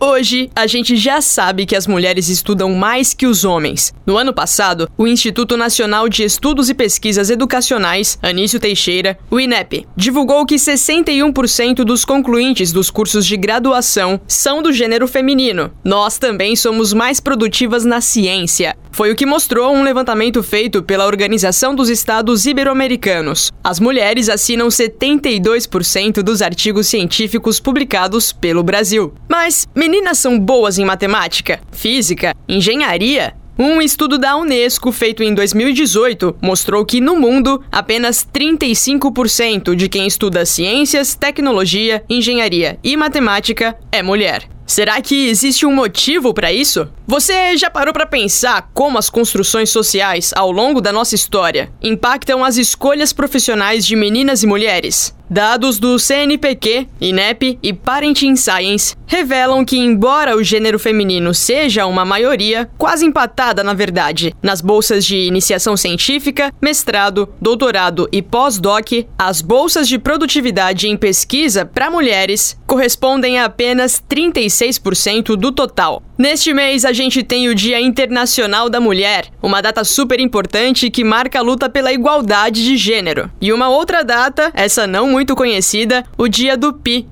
Hoje, a gente já sabe que as mulheres estudam mais que os homens. No ano passado, o Instituto Nacional de Estudos e Pesquisas Educacionais, Anísio Teixeira, o INEP, divulgou que 61% dos concluintes dos cursos de graduação são do gênero feminino. Nós também somos mais produtivas na ciência. Foi o que mostrou um levantamento feito pela Organização dos Estados Ibero-Americanos. As mulheres assinam 72% dos artigos científicos publicados pelo Brasil. Mas meninas são boas em matemática, física, engenharia? Um estudo da Unesco feito em 2018 mostrou que no mundo apenas 35% de quem estuda ciências, tecnologia, engenharia e matemática é mulher. Será que existe um motivo para isso? Você já parou para pensar como as construções sociais ao longo da nossa história impactam as escolhas profissionais de meninas e mulheres? Dados do CNPq, INEP e Parenting Science revelam que, embora o gênero feminino seja uma maioria, quase empatada na verdade, nas bolsas de iniciação científica, mestrado, doutorado e pós-doc, as bolsas de produtividade em pesquisa para mulheres correspondem a apenas 36% do total. Neste mês, a gente tem o Dia Internacional da Mulher, uma data super importante que marca a luta pela igualdade de gênero. E uma outra data, essa não muito conhecida, o Dia do Pi.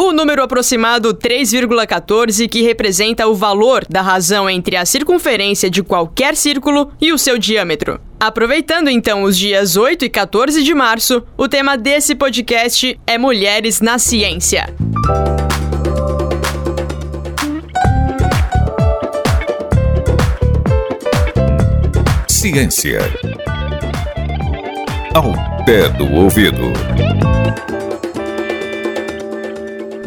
O número aproximado 3,14, que representa o valor da razão entre a circunferência de qualquer círculo e o seu diâmetro. Aproveitando então os dias 8 e 14 de março, o tema desse podcast é Mulheres na Ciência. Ciência. Ao pé do ouvido.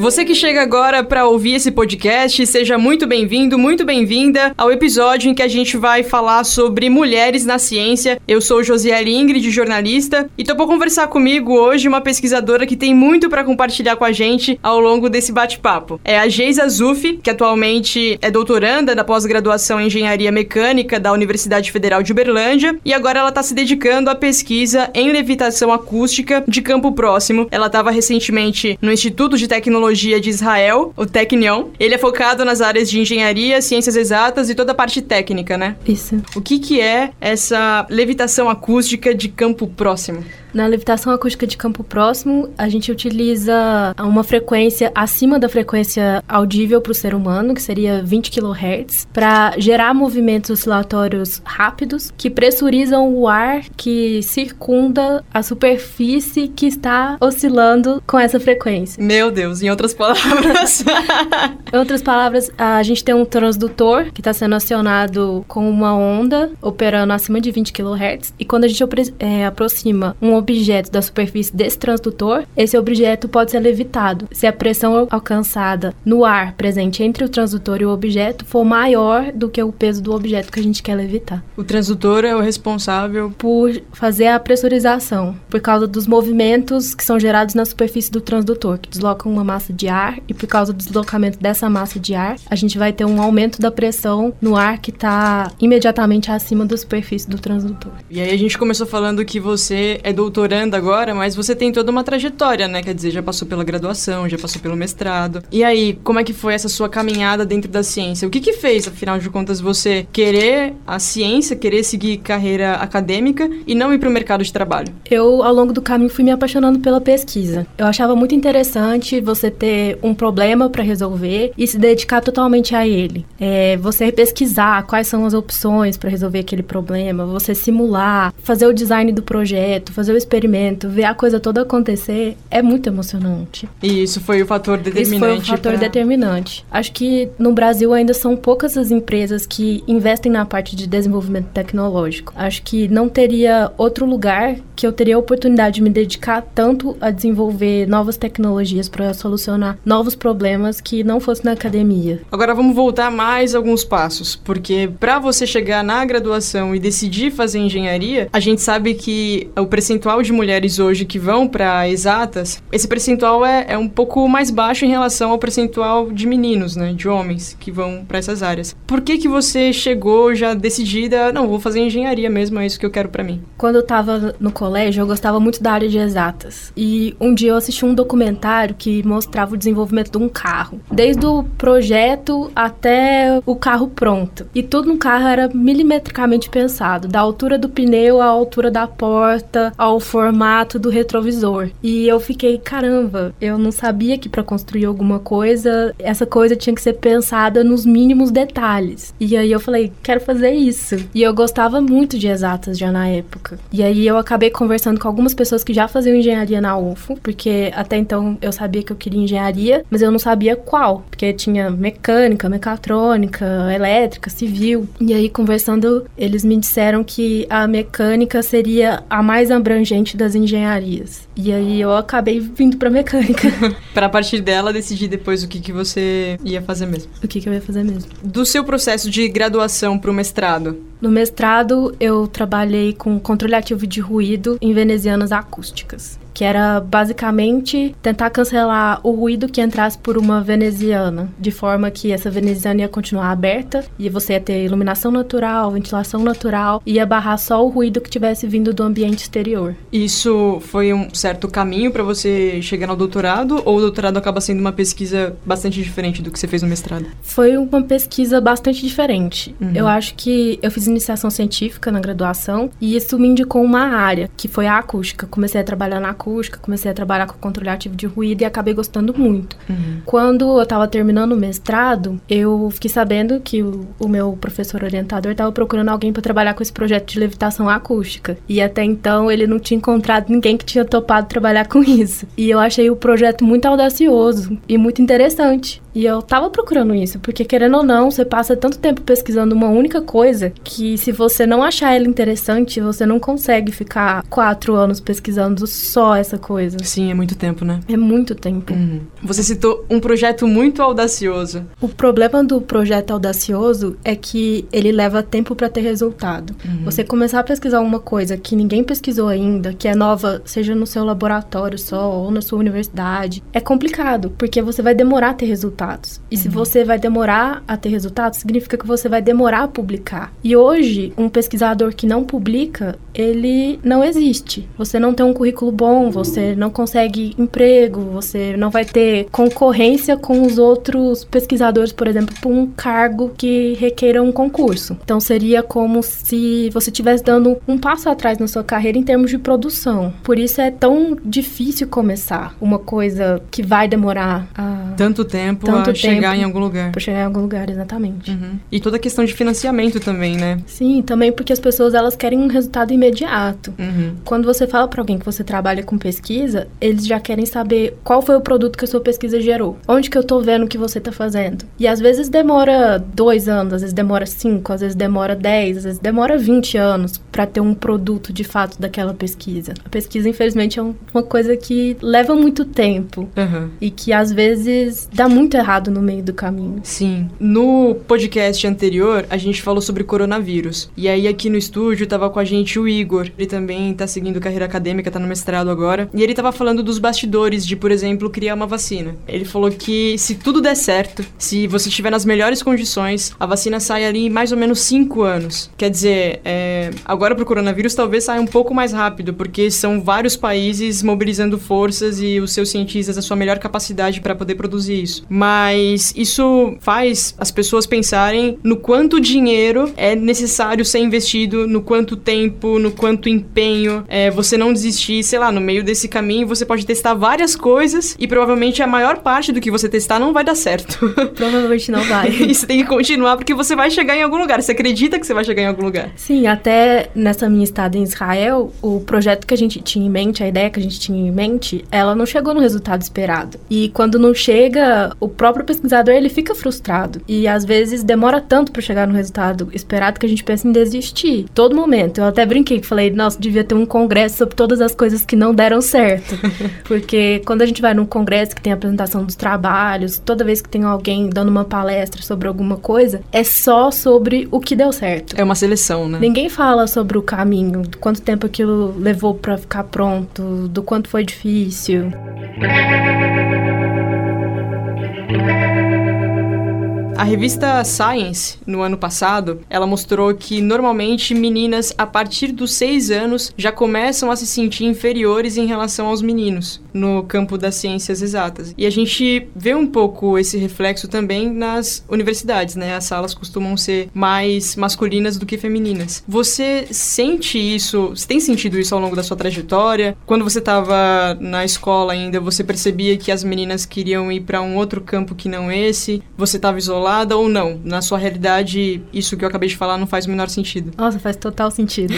Você que chega agora para ouvir esse podcast, seja muito bem-vindo, muito bem-vinda ao episódio em que a gente vai falar sobre mulheres na ciência. Eu sou Josiele Ingrid, jornalista, e para conversar comigo hoje uma pesquisadora que tem muito para compartilhar com a gente ao longo desse bate-papo. É a Geisa Zufi, que atualmente é doutoranda da pós-graduação em Engenharia Mecânica da Universidade Federal de Uberlândia, e agora ela está se dedicando à pesquisa em levitação acústica de campo próximo. Ela estava recentemente no Instituto de Tecnologia Tecnologia de Israel, o Technion. Ele é focado nas áreas de engenharia, ciências exatas e toda a parte técnica, né? Isso. O que, que é essa levitação acústica de campo próximo? Na levitação acústica de campo próximo, a gente utiliza uma frequência acima da frequência audível para o ser humano, que seria 20 kHz, para gerar movimentos oscilatórios rápidos que pressurizam o ar que circunda a superfície que está oscilando com essa frequência. Meu Deus, em outras palavras. em outras palavras, a gente tem um transdutor que está sendo acionado com uma onda operando acima de 20 kHz, e quando a gente é, aproxima um objeto da superfície desse transdutor, esse objeto pode ser levitado se a pressão alcançada no ar presente entre o transdutor e o objeto for maior do que o peso do objeto que a gente quer levitar. O transdutor é o responsável por fazer a pressurização, por causa dos movimentos que são gerados na superfície do transdutor, que deslocam uma massa de ar e por causa do deslocamento dessa massa de ar, a gente vai ter um aumento da pressão no ar que está imediatamente acima da superfície do transdutor. E aí a gente começou falando que você é do doutoranda agora, mas você tem toda uma trajetória, né? Quer dizer, já passou pela graduação, já passou pelo mestrado. E aí, como é que foi essa sua caminhada dentro da ciência? O que que fez, afinal de contas, você querer a ciência, querer seguir carreira acadêmica e não ir para o mercado de trabalho? Eu, ao longo do caminho, fui me apaixonando pela pesquisa. Eu achava muito interessante você ter um problema para resolver e se dedicar totalmente a ele. É, você pesquisar quais são as opções para resolver aquele problema, você simular, fazer o design do projeto, fazer o experimento, ver a coisa toda acontecer, é muito emocionante. E isso foi o fator determinante? Isso foi o fator pra... determinante. Acho que no Brasil ainda são poucas as empresas que investem na parte de desenvolvimento tecnológico. Acho que não teria outro lugar que eu teria a oportunidade de me dedicar tanto a desenvolver novas tecnologias para solucionar novos problemas que não fosse na academia. Agora vamos voltar mais alguns passos, porque para você chegar na graduação e decidir fazer engenharia, a gente sabe que o percentual percentual de mulheres hoje que vão para exatas, esse percentual é, é um pouco mais baixo em relação ao percentual de meninos, né, de homens que vão para essas áreas. Por que que você chegou já decidida, não, vou fazer engenharia mesmo, é isso que eu quero para mim? Quando eu tava no colégio, eu gostava muito da área de exatas. E um dia eu assisti um documentário que mostrava o desenvolvimento de um carro, desde o projeto até o carro pronto. E tudo no carro era milimetricamente pensado, da altura do pneu à altura da porta, ao formato do retrovisor. E eu fiquei, caramba, eu não sabia que para construir alguma coisa, essa coisa tinha que ser pensada nos mínimos detalhes. E aí eu falei, quero fazer isso. E eu gostava muito de exatas já na época. E aí eu acabei conversando com algumas pessoas que já faziam engenharia na UFO, porque até então eu sabia que eu queria engenharia, mas eu não sabia qual, porque tinha mecânica, mecatrônica, elétrica, civil. E aí conversando, eles me disseram que a mecânica seria a mais abrangente das engenharias. E aí eu acabei vindo para mecânica. para a partir dela decidir depois o que, que você ia fazer mesmo. O que, que eu ia fazer mesmo. Do seu processo de graduação para o mestrado, no mestrado, eu trabalhei com controle ativo de ruído em venezianas acústicas que era basicamente tentar cancelar o ruído que entrasse por uma veneziana, de forma que essa veneziana ia continuar aberta e você ia ter iluminação natural, ventilação natural e ia barrar só o ruído que tivesse vindo do ambiente exterior. Isso foi um certo caminho para você chegar no doutorado ou o doutorado acaba sendo uma pesquisa bastante diferente do que você fez no mestrado? Foi uma pesquisa bastante diferente. Uhum. Eu acho que eu fiz iniciação científica na graduação e isso me indicou uma área, que foi a acústica. Comecei a trabalhar na acústica, comecei a trabalhar com controle ativo de ruído e acabei gostando muito. Uhum. Quando eu estava terminando o mestrado, eu fiquei sabendo que o, o meu professor orientador estava procurando alguém para trabalhar com esse projeto de levitação acústica. E até então ele não tinha encontrado ninguém que tinha topado trabalhar com isso. E eu achei o projeto muito audacioso e muito interessante. E eu tava procurando isso, porque querendo ou não, você passa tanto tempo pesquisando uma única coisa que se você não achar ela interessante, você não consegue ficar quatro anos pesquisando só essa coisa. Sim, é muito tempo, né? É muito tempo. Uhum. Você citou um projeto muito audacioso. O problema do projeto audacioso é que ele leva tempo para ter resultado. Uhum. Você começar a pesquisar uma coisa que ninguém pesquisou ainda, que é nova, seja no seu laboratório só ou na sua universidade, é complicado, porque você vai demorar a ter resultado resultados. E uhum. se você vai demorar a ter resultados, significa que você vai demorar a publicar. E hoje, um pesquisador que não publica, ele não existe. Você não tem um currículo bom, você não consegue emprego, você não vai ter concorrência com os outros pesquisadores, por exemplo, por um cargo que requeira um concurso. Então seria como se você estivesse dando um passo atrás na sua carreira em termos de produção. Por isso é tão difícil começar uma coisa que vai demorar a... tanto tempo tanto chegar em algum lugar. Para chegar em algum lugar, exatamente. Uhum. E toda a questão de financiamento também, né? Sim, também porque as pessoas elas querem um resultado imediato. Uhum. Quando você fala para alguém que você trabalha com pesquisa, eles já querem saber qual foi o produto que a sua pesquisa gerou. Onde que eu tô vendo o que você tá fazendo. E às vezes demora dois anos, às vezes demora cinco, às vezes demora dez, às vezes demora vinte anos para ter um produto de fato daquela pesquisa. A pesquisa, infelizmente, é uma coisa que leva muito tempo uhum. e que às vezes dá muito errado no meio do caminho. Sim. No podcast anterior, a gente falou sobre coronavírus. E aí aqui no estúdio tava com a gente o Igor. Ele também tá seguindo carreira acadêmica, tá no mestrado agora. E ele tava falando dos bastidores de, por exemplo, criar uma vacina. Ele falou que se tudo der certo, se você estiver nas melhores condições, a vacina sai ali em mais ou menos 5 anos. Quer dizer, é... agora pro coronavírus talvez saia um pouco mais rápido, porque são vários países mobilizando forças e os seus cientistas a sua melhor capacidade para poder produzir isso. Mas mas isso faz as pessoas pensarem no quanto dinheiro é necessário ser investido, no quanto tempo, no quanto empenho, é, você não desistir, sei lá, no meio desse caminho você pode testar várias coisas e provavelmente a maior parte do que você testar não vai dar certo. Provavelmente não vai. e você tem que continuar porque você vai chegar em algum lugar, você acredita que você vai chegar em algum lugar. Sim, até nessa minha estada em Israel, o projeto que a gente tinha em mente, a ideia que a gente tinha em mente, ela não chegou no resultado esperado. E quando não chega, o próprio pesquisador ele fica frustrado e às vezes demora tanto para chegar no resultado esperado que a gente pensa em desistir. Todo momento. Eu até brinquei brinquei, falei, nossa, devia ter um congresso sobre todas as coisas que não deram certo. Porque quando a gente vai num congresso que tem apresentação dos trabalhos, toda vez que tem alguém dando uma palestra sobre alguma coisa, é só sobre o que deu certo. É uma seleção, né? Ninguém fala sobre o caminho, do quanto tempo aquilo levou para ficar pronto, do quanto foi difícil. A revista Science, no ano passado, ela mostrou que normalmente meninas a partir dos 6 anos já começam a se sentir inferiores em relação aos meninos no campo das ciências exatas. E a gente vê um pouco esse reflexo também nas universidades, né? As salas costumam ser mais masculinas do que femininas. Você sente isso, você tem sentido isso ao longo da sua trajetória? Quando você estava na escola ainda, você percebia que as meninas queriam ir para um outro campo que não esse? Você estava isolado? ou não? Na sua realidade, isso que eu acabei de falar não faz o menor sentido. Nossa, faz total sentido.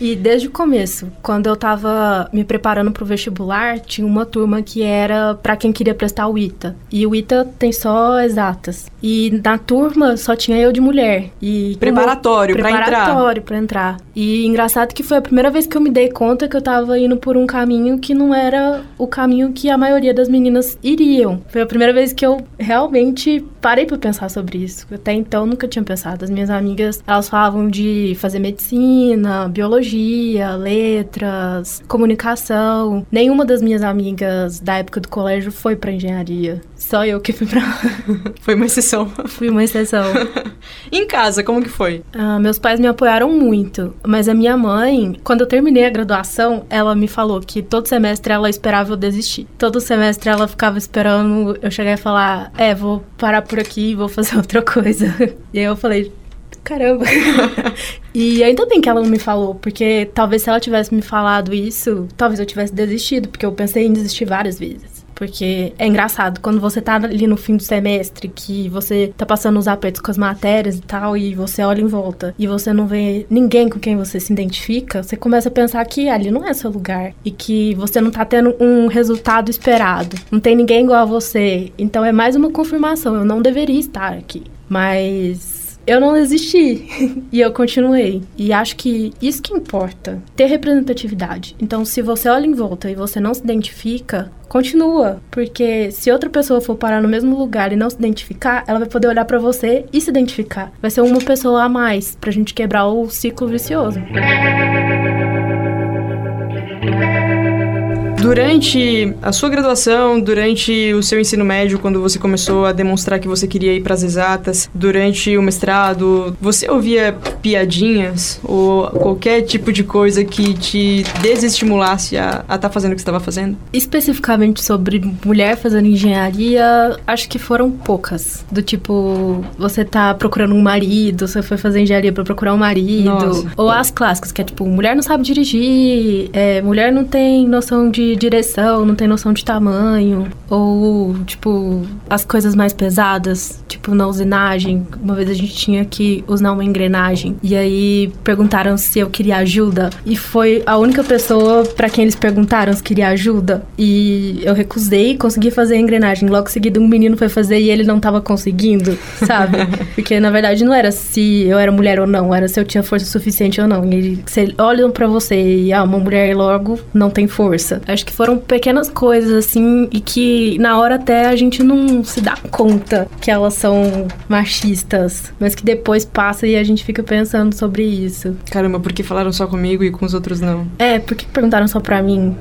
e desde o começo, quando eu tava me preparando pro vestibular, tinha uma turma que era para quem queria prestar o ITA. E o ITA tem só exatas. E na turma só tinha eu de mulher. E preparatório para entrar. Preparatório para entrar. E engraçado que foi a primeira vez que eu me dei conta que eu tava indo por um caminho que não era o caminho que a maioria das meninas iriam. Foi a primeira vez que eu realmente parei para pensar sobre isso. Até então nunca tinha pensado. As minhas amigas, elas falavam de fazer medicina, biologia, letras, comunicação. Nenhuma das minhas amigas da época do colégio foi para engenharia. Só eu que fui pra Foi uma exceção. Fui uma exceção. em casa, como que foi? Ah, meus pais me apoiaram muito, mas a minha mãe, quando eu terminei a graduação, ela me falou que todo semestre ela esperava eu desistir. Todo semestre ela ficava esperando eu chegar e falar: "É, vou parar por aqui, vou fazer outra coisa". E aí eu falei: caramba. e ainda bem que ela não me falou, porque talvez se ela tivesse me falado isso, talvez eu tivesse desistido, porque eu pensei em desistir várias vezes. Porque é engraçado, quando você tá ali no fim do semestre, que você tá passando os apertos com as matérias e tal, e você olha em volta e você não vê ninguém com quem você se identifica, você começa a pensar que ali não é seu lugar. E que você não tá tendo um resultado esperado. Não tem ninguém igual a você. Então é mais uma confirmação. Eu não deveria estar aqui. Mas eu não desisti e eu continuei. E acho que isso que importa, ter representatividade. Então, se você olha em volta e você não se identifica, continua, porque se outra pessoa for parar no mesmo lugar e não se identificar, ela vai poder olhar para você e se identificar. Vai ser uma pessoa a mais pra gente quebrar o ciclo vicioso. Durante a sua graduação, durante o seu ensino médio, quando você começou a demonstrar que você queria ir para as exatas, durante o mestrado, você ouvia piadinhas ou qualquer tipo de coisa que te desestimulasse a estar tá fazendo o que estava fazendo? Especificamente sobre mulher fazendo engenharia, acho que foram poucas. Do tipo, você tá procurando um marido, você foi fazer engenharia para procurar um marido. Nossa. Ou as clássicas, que é tipo, mulher não sabe dirigir, é, mulher não tem noção de direção, não tem noção de tamanho. Ou, tipo, as coisas mais pesadas, tipo na usinagem. Uma vez a gente tinha que usar uma engrenagem. E aí perguntaram se eu queria ajuda. E foi a única pessoa para quem eles perguntaram se queria ajuda. E eu recusei, consegui fazer a engrenagem. Logo em seguida, um menino foi fazer e ele não tava conseguindo, sabe? Porque na verdade não era se eu era mulher ou não, era se eu tinha força suficiente ou não. E eles olham para você e, ah, uma mulher logo não tem força. Acho que foram pequenas coisas, assim, e que na hora até a gente não se dá conta que elas são machistas, mas que depois passa e a gente fica pensando sobre isso. Caramba, por que falaram só comigo e com os outros não? É, por que perguntaram só pra mim?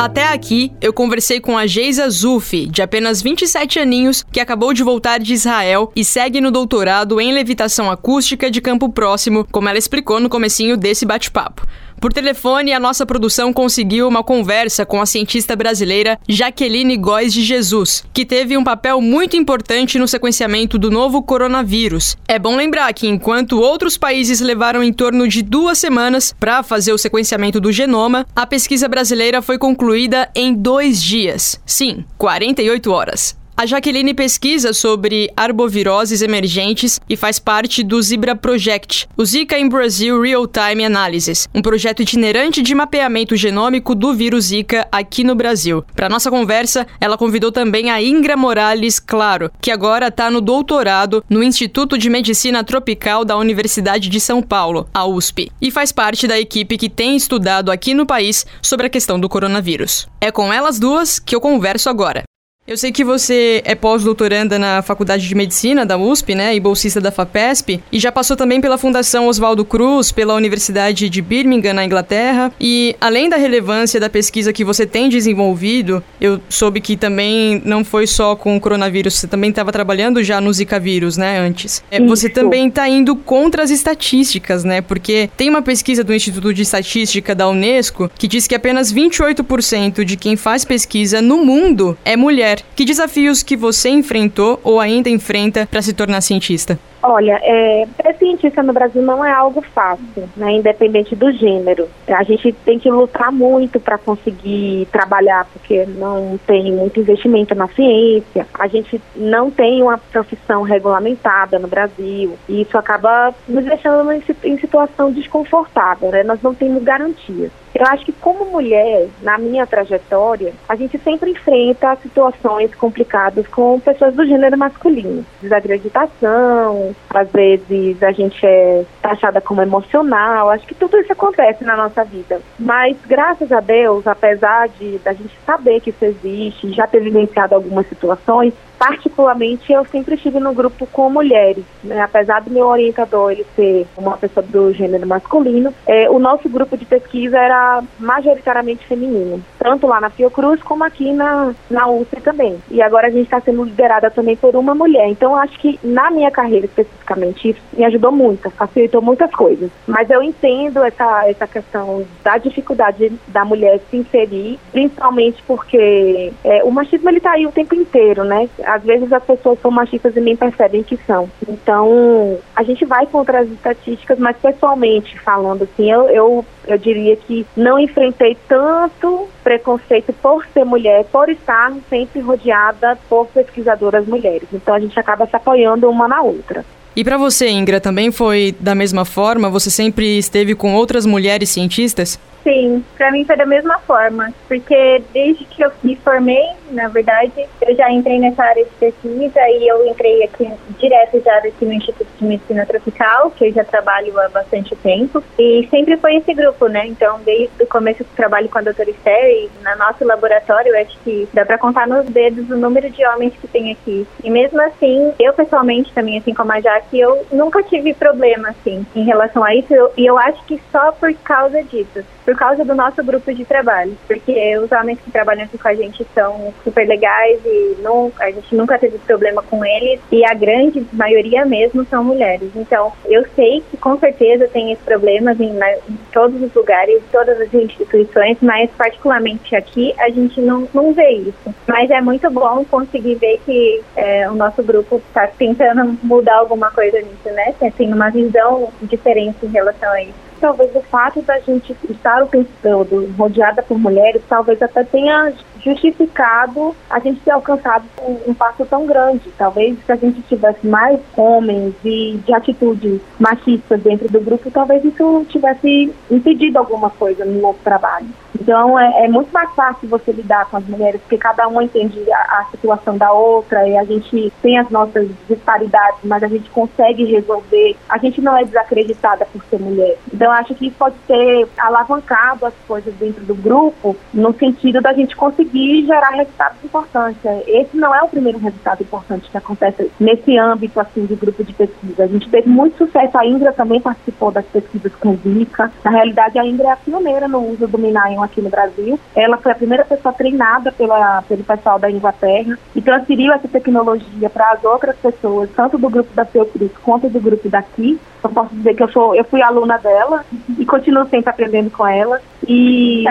Até aqui, eu conversei com a Geisa Zufi, de apenas 27 aninhos, que acabou de voltar de Israel e segue no doutorado em levitação acústica de Campo Próximo, como ela explicou no comecinho desse bate-papo. Por telefone, a nossa produção conseguiu uma conversa com a cientista brasileira Jaqueline Góes de Jesus, que teve um papel muito importante no sequenciamento do novo coronavírus. É bom lembrar que enquanto outros países levaram em torno de duas semanas para fazer o sequenciamento do genoma, a pesquisa brasileira foi concluída em dois dias. Sim, 48 horas. A Jaqueline pesquisa sobre arboviroses emergentes e faz parte do Zebra Project, o Zika in Brazil Real Time Analysis, um projeto itinerante de mapeamento genômico do vírus Zika aqui no Brasil. Para nossa conversa, ela convidou também a Ingra Morales Claro, que agora está no doutorado no Instituto de Medicina Tropical da Universidade de São Paulo, a USP, e faz parte da equipe que tem estudado aqui no país sobre a questão do coronavírus. É com elas duas que eu converso agora. Eu sei que você é pós-doutoranda na Faculdade de Medicina da USP, né, e bolsista da FAPESP, e já passou também pela Fundação Oswaldo Cruz, pela Universidade de Birmingham, na Inglaterra. E além da relevância da pesquisa que você tem desenvolvido, eu soube que também não foi só com o coronavírus, você também estava trabalhando já no Zika vírus, né, antes. É, você também está indo contra as estatísticas, né, porque tem uma pesquisa do Instituto de Estatística da Unesco que diz que apenas 28% de quem faz pesquisa no mundo é mulher. Que desafios que você enfrentou ou ainda enfrenta para se tornar cientista? Olha, é, ser cientista no Brasil não é algo fácil, né, independente do gênero. A gente tem que lutar muito para conseguir trabalhar, porque não tem muito investimento na ciência. A gente não tem uma profissão regulamentada no Brasil. E isso acaba nos deixando em situação desconfortável, né? Nós não temos garantias. Eu acho que como mulher, na minha trajetória, a gente sempre enfrenta situações complicadas com pessoas do gênero masculino. Desacreditação, às vezes a gente é taxada como emocional, acho que tudo isso acontece na nossa vida. Mas graças a Deus, apesar de da gente saber que isso existe, já ter vivenciado algumas situações, particularmente eu sempre estive no grupo com mulheres, né? apesar do meu orientador ele ser uma pessoa do gênero masculino, é, o nosso grupo de pesquisa era majoritariamente feminino, tanto lá na Fiocruz como aqui na, na USP também. E agora a gente está sendo liderada também por uma mulher. Então acho que na minha carreira especificamente isso me ajudou muito, facilitou muitas coisas. Mas eu entendo essa, essa questão da dificuldade da mulher se inserir, principalmente porque é, o machismo ele está aí o tempo inteiro, né? Às vezes as pessoas são machistas e nem percebem que são. Então, a gente vai contra as estatísticas, mas pessoalmente falando assim, eu, eu, eu diria que não enfrentei tanto preconceito por ser mulher, por estar sempre rodeada por pesquisadoras mulheres. Então, a gente acaba se apoiando uma na outra. E para você, Ingra, também foi da mesma forma? Você sempre esteve com outras mulheres cientistas? Sim, para mim foi da mesma forma, porque desde que eu me formei, na verdade, eu já entrei nessa área de pesquisa e eu entrei aqui direto já aqui no Instituto de Medicina Tropical, que eu já trabalho há bastante tempo, e sempre foi esse grupo, né? Então, desde o começo do trabalho com a doutora Esther e no nosso laboratório, eu acho que dá para contar nos dedos o número de homens que tem aqui. E mesmo assim, eu pessoalmente também, assim como a Jaque, eu nunca tive problema, assim, em relação a isso, e eu acho que só por causa disso por causa do nosso grupo de trabalho, porque os homens que trabalham aqui com a gente são super legais e não, a gente nunca teve problema com eles e a grande maioria mesmo são mulheres. Então, eu sei que com certeza tem esses problemas em, em todos os lugares, todas as instituições, mas particularmente aqui a gente não, não vê isso. Mas é muito bom conseguir ver que é, o nosso grupo está tentando mudar alguma coisa nisso, né? Tem uma visão diferente em relação a isso talvez o fato da gente estar o tempo todo rodeada por mulheres, talvez até tenha justificado a gente ter alcançado um, um, passo tão grande. Talvez se a gente tivesse mais homens e de atitudes machistas dentro do grupo, talvez isso tivesse impedido alguma coisa no nosso trabalho. Então é, é muito mais fácil você lidar com as mulheres, porque cada uma entende a, a situação da outra e a gente tem as nossas disparidades, mas a gente consegue resolver. A gente não é desacreditada por ser mulher. Então acho que isso pode ter alavancado as coisas dentro do grupo, no sentido da gente conseguir conseguir gerar resultados importantes. Esse não é o primeiro resultado importante que acontece nesse âmbito assim de grupo de pesquisa. A gente teve muito sucesso. A Indra também participou das pesquisas com Zika. Na realidade, a Indra é a pioneira no uso do Minaion aqui no Brasil. Ela foi a primeira pessoa treinada pela, pelo pessoal da Inglaterra e transferiu essa tecnologia para as outras pessoas, tanto do grupo da Fiocruz quanto do grupo daqui. Eu posso dizer que eu, sou, eu fui aluna dela e continuo sempre aprendendo com ela. E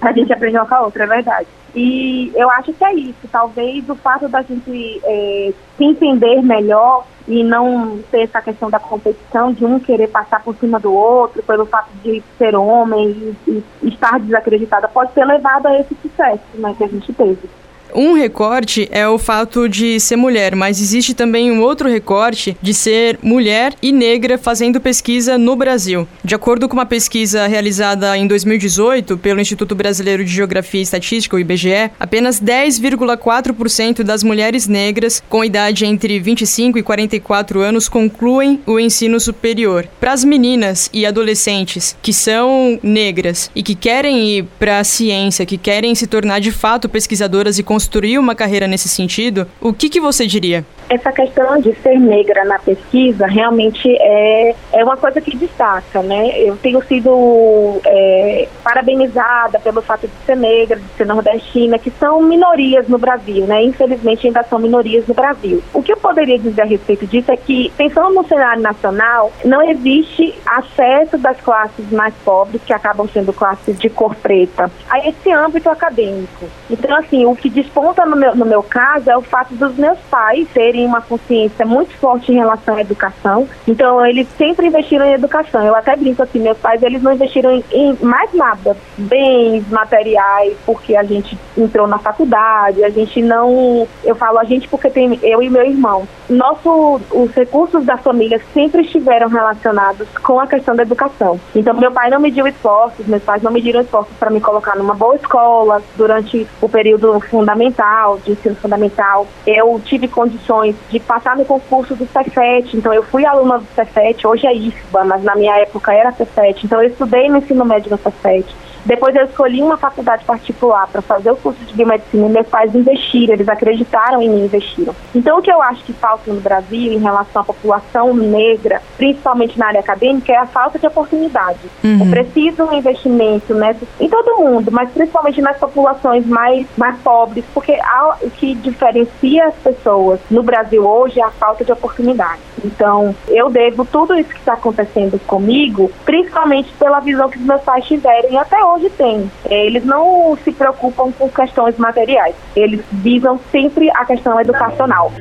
a gente aprende uma com a outra, é verdade. E eu acho que é isso. Talvez o fato da gente é, se entender melhor e não ter essa questão da competição, de um querer passar por cima do outro, pelo fato de ser homem e, e estar desacreditada, pode ter levado a esse sucesso né, que a gente teve. Um recorte é o fato de ser mulher, mas existe também um outro recorte de ser mulher e negra fazendo pesquisa no Brasil. De acordo com uma pesquisa realizada em 2018 pelo Instituto Brasileiro de Geografia e Estatística, o IBGE, apenas 10,4% das mulheres negras com idade entre 25 e 44 anos concluem o ensino superior. Para as meninas e adolescentes que são negras e que querem ir para a ciência, que querem se tornar de fato pesquisadoras e construir uma carreira nesse sentido, o que, que você diria? Essa questão de ser negra na pesquisa realmente é, é uma coisa que destaca, né? Eu tenho sido é, parabenizada pelo fato de ser negra, de ser nordestina, que são minorias no Brasil, né? Infelizmente ainda são minorias no Brasil. O que eu poderia dizer a respeito disso é que, pensando no cenário nacional, não existe acesso das classes mais pobres, que acabam sendo classes de cor preta, a esse âmbito acadêmico. Então, assim, o que desponta no meu, no meu caso é o fato dos meus pais serem uma consciência muito forte em relação à educação. Então, eles sempre investiram em educação. Eu até brinco assim, meus pais, eles não investiram em, em mais nada, bens materiais, porque a gente entrou na faculdade, a gente não, eu falo a gente porque tem eu e meu irmão. Nosso, os recursos da família sempre estiveram relacionados com a questão da educação. Então, meu pai não mediu esforços, meus pais não mediram esforços para me colocar numa boa escola durante o período fundamental, de ensino fundamental. Eu tive condições de passar no concurso do Cefet. Então, eu fui aluna do Cefet, hoje é IFBA, mas na minha época era Cefet. Então, eu estudei no ensino médio no Cefet. Depois eu escolhi uma faculdade particular para fazer o curso de biomedicina e meus pais investiram, eles acreditaram em mim e investiram. Então o que eu acho que falta no Brasil em relação à população negra, principalmente na área acadêmica, é a falta de oportunidade. Uhum. É preciso um investimento nessa, em todo mundo, mas principalmente nas populações mais, mais pobres, porque há, o que diferencia as pessoas no Brasil hoje é a falta de oportunidade. Então eu devo tudo isso que está acontecendo comigo, principalmente pela visão que os meus pais tiveram e até hoje hoje tem. É, eles não se preocupam com questões materiais, eles visam sempre a questão educacional.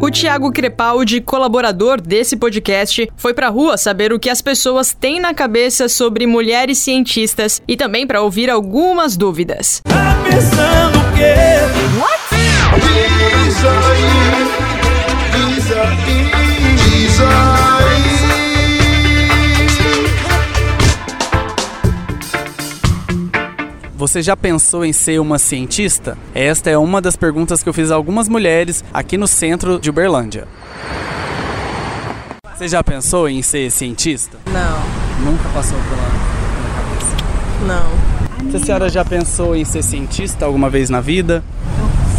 O Tiago Crepaldi, colaborador desse podcast, foi pra rua saber o que as pessoas têm na cabeça sobre mulheres cientistas e também para ouvir algumas dúvidas. Tá pensando o quê? What? Diz aí, diz aí, diz aí. Você já pensou em ser uma cientista? Esta é uma das perguntas que eu fiz a algumas mulheres aqui no centro de Uberlândia. Você já pensou em ser cientista? Não. Nunca passou pela, pela cabeça? Não. A senhora já pensou em ser cientista alguma vez na vida?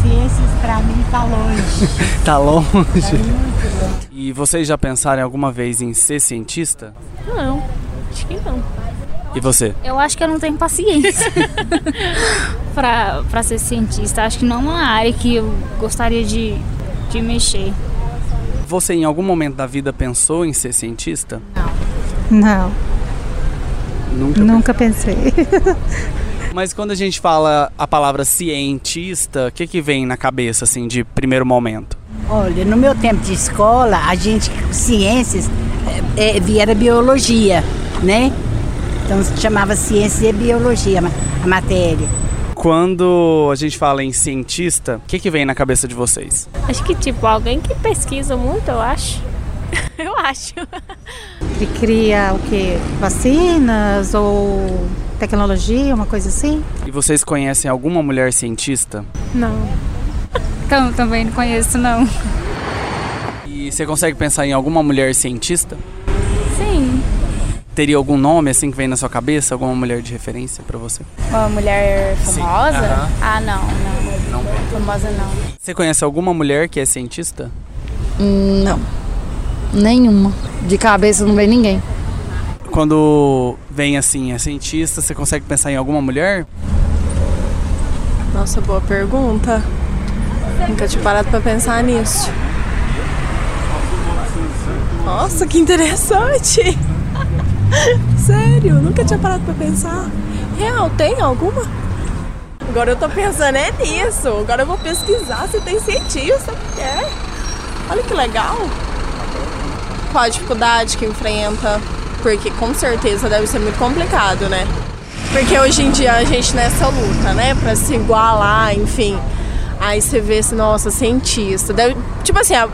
Ciências pra mim tá longe. tá longe? Tá muito longe. E vocês já pensaram alguma vez em ser cientista? Não, acho que não. E você? Eu acho que eu não tenho paciência pra, pra ser cientista. Acho que não é uma área que eu gostaria de, de mexer. Você em algum momento da vida pensou em ser cientista? Não. Não. Nunca, Nunca pensei. Mas quando a gente fala a palavra cientista, o que, que vem na cabeça, assim, de primeiro momento? Olha, no meu tempo de escola, a gente, ciências, é, é, era biologia, né? Então se chamava Ciência e Biologia a matéria. Quando a gente fala em cientista, o que, que vem na cabeça de vocês? Acho que tipo alguém que pesquisa muito, eu acho. eu acho. Que cria o que? Vacinas ou tecnologia, uma coisa assim? E vocês conhecem alguma mulher cientista? Não. Então, também não conheço, não. E você consegue pensar em alguma mulher cientista? Teria algum nome assim que vem na sua cabeça? Alguma mulher de referência para você? Uma mulher famosa? Uhum. Ah, não, não. Não. Famosa não. Você conhece alguma mulher que é cientista? Hum, não. Nenhuma. De cabeça não vem ninguém. Quando vem assim, é cientista, você consegue pensar em alguma mulher? Nossa, boa pergunta. Nunca tinha parado para pensar nisso. Nossa, que interessante! Sério, nunca tinha parado pra pensar. Real, tem alguma? Agora eu tô pensando é nisso. Agora eu vou pesquisar se tem cientista. É. Olha que legal. Qual a dificuldade que enfrenta? Porque com certeza deve ser muito complicado, né? Porque hoje em dia a gente nessa luta, né? Pra se igualar, enfim. Aí você vê assim, nossa, cientista. Deve, tipo assim, a,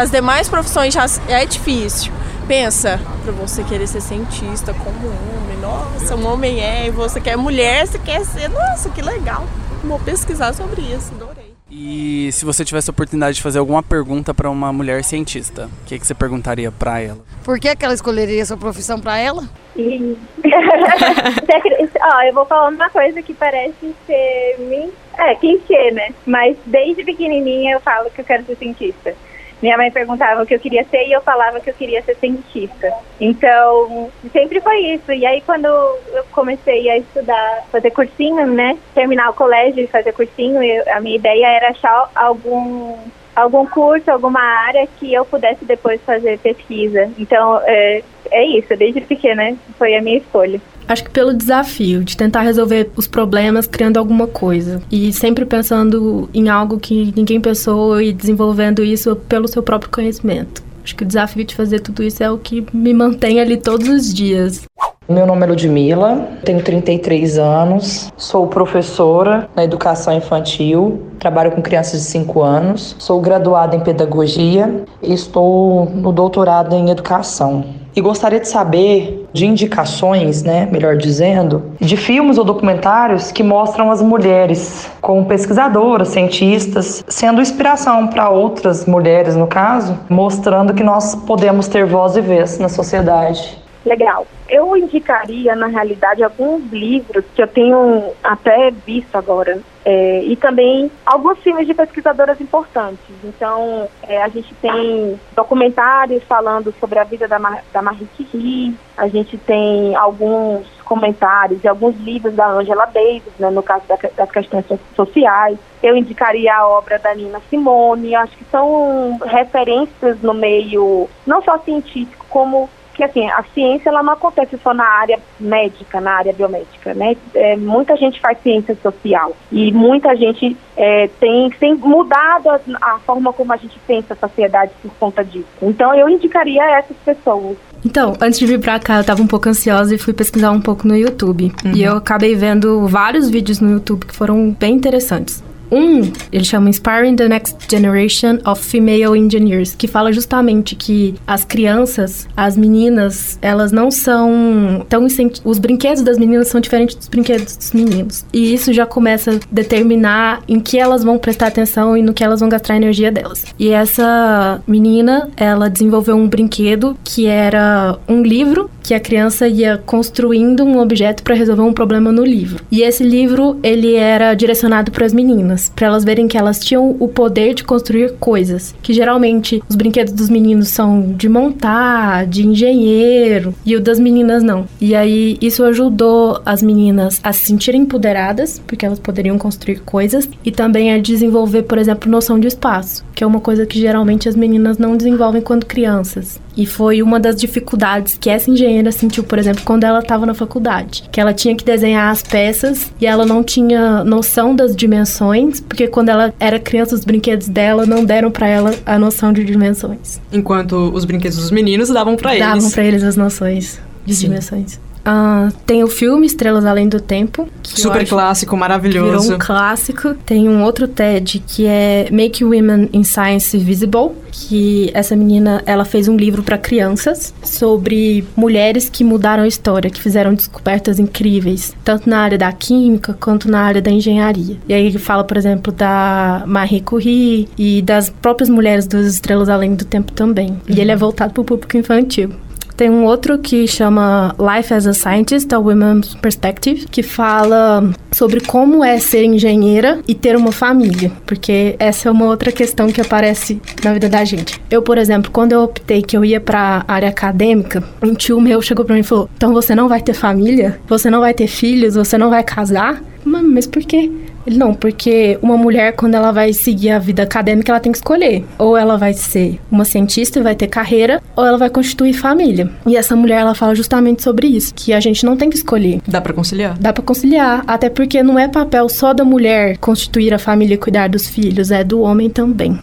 as demais profissões já é difícil. Pensa, pra você querer ser cientista como homem, nossa, um homem é, e você quer mulher, você quer ser, nossa, que legal. Vou pesquisar sobre isso, adorei. E se você tivesse a oportunidade de fazer alguma pergunta para uma mulher cientista, o que, que você perguntaria para ela? Por que, que ela escolheria essa profissão para ela? Ó, eu vou falar uma coisa que parece ser é, clichê, né? Mas desde pequenininha eu falo que eu quero ser cientista. Minha mãe perguntava o que eu queria ser e eu falava que eu queria ser cientista. Então, sempre foi isso. E aí, quando eu comecei a estudar, fazer cursinho, né? Terminar o colégio e fazer cursinho, eu, a minha ideia era achar algum algum curso, alguma área que eu pudesse depois fazer pesquisa. Então, é, é isso, desde pequena foi a minha escolha. Acho que pelo desafio de tentar resolver os problemas criando alguma coisa. E sempre pensando em algo que ninguém pensou e desenvolvendo isso pelo seu próprio conhecimento. Acho que o desafio de fazer tudo isso é o que me mantém ali todos os dias. Meu nome é Ludmila, tenho 33 anos, sou professora na educação infantil, trabalho com crianças de 5 anos, sou graduada em pedagogia e estou no doutorado em educação. E gostaria de saber de indicações, né, melhor dizendo, de filmes ou documentários que mostram as mulheres como pesquisadoras, cientistas, sendo inspiração para outras mulheres, no caso, mostrando que nós podemos ter voz e vez na sociedade. Legal. Eu indicaria, na realidade, alguns livros que eu tenho até visto agora. É, e também alguns filmes de pesquisadoras importantes. Então, é, a gente tem documentários falando sobre a vida da, da Marie Curie, a gente tem alguns comentários e alguns livros da Angela Davis, né, no caso da, das questões sociais. Eu indicaria a obra da Nina Simone, acho que são referências no meio, não só científico, como que assim, a ciência ela não acontece só na área médica, na área biomédica, né? É, muita gente faz ciência social e muita gente é, tem, tem mudado a, a, forma como a gente pensa a sociedade por conta disso. Então eu indicaria essas pessoas. Então, antes de vir pra cá, eu tava um pouco ansiosa e fui pesquisar um pouco no YouTube. Uhum. E eu acabei vendo vários vídeos no YouTube que foram bem interessantes. Um, ele chama Inspiring the Next Generation of Female Engineers, que fala justamente que as crianças, as meninas, elas não são tão os brinquedos das meninas são diferentes dos brinquedos dos meninos. E isso já começa a determinar em que elas vão prestar atenção e no que elas vão gastar a energia delas. E essa menina, ela desenvolveu um brinquedo que era um livro que a criança ia construindo um objeto para resolver um problema no livro. E esse livro, ele era direcionado para as meninas, para elas verem que elas tinham o poder de construir coisas, que geralmente os brinquedos dos meninos são de montar, de engenheiro, e o das meninas não. E aí isso ajudou as meninas a se sentirem empoderadas, porque elas poderiam construir coisas, e também a desenvolver, por exemplo, noção de espaço, que é uma coisa que geralmente as meninas não desenvolvem quando crianças. E foi uma das dificuldades que essa engenheira sentiu, por exemplo, quando ela estava na faculdade. Que ela tinha que desenhar as peças e ela não tinha noção das dimensões, porque quando ela era criança, os brinquedos dela não deram para ela a noção de dimensões. Enquanto os brinquedos dos meninos davam para eles. Davam para eles as noções de Sim. dimensões. Uh, tem o filme Estrelas Além do Tempo. Super clássico, maravilhoso. Virou um clássico. Tem um outro TED que é Make Women in Science Visible, que essa menina, ela fez um livro para crianças sobre mulheres que mudaram a história, que fizeram descobertas incríveis, tanto na área da química quanto na área da engenharia. E aí ele fala, por exemplo, da Marie Curie e das próprias mulheres das Estrelas Além do Tempo também. E ele é voltado para o público infantil. Tem um outro que chama Life as a Scientist, a Women's Perspective, que fala sobre como é ser engenheira e ter uma família, porque essa é uma outra questão que aparece na vida da gente. Eu, por exemplo, quando eu optei que eu ia para área acadêmica, um tio meu chegou para mim e falou: "Então você não vai ter família? Você não vai ter filhos? Você não vai casar?" Mas por quê? Ele não, porque uma mulher, quando ela vai seguir a vida acadêmica, ela tem que escolher. Ou ela vai ser uma cientista e vai ter carreira, ou ela vai constituir família. E essa mulher, ela fala justamente sobre isso, que a gente não tem que escolher. Dá para conciliar? Dá para conciliar, até porque não é papel só da mulher constituir a família e cuidar dos filhos, é do homem também.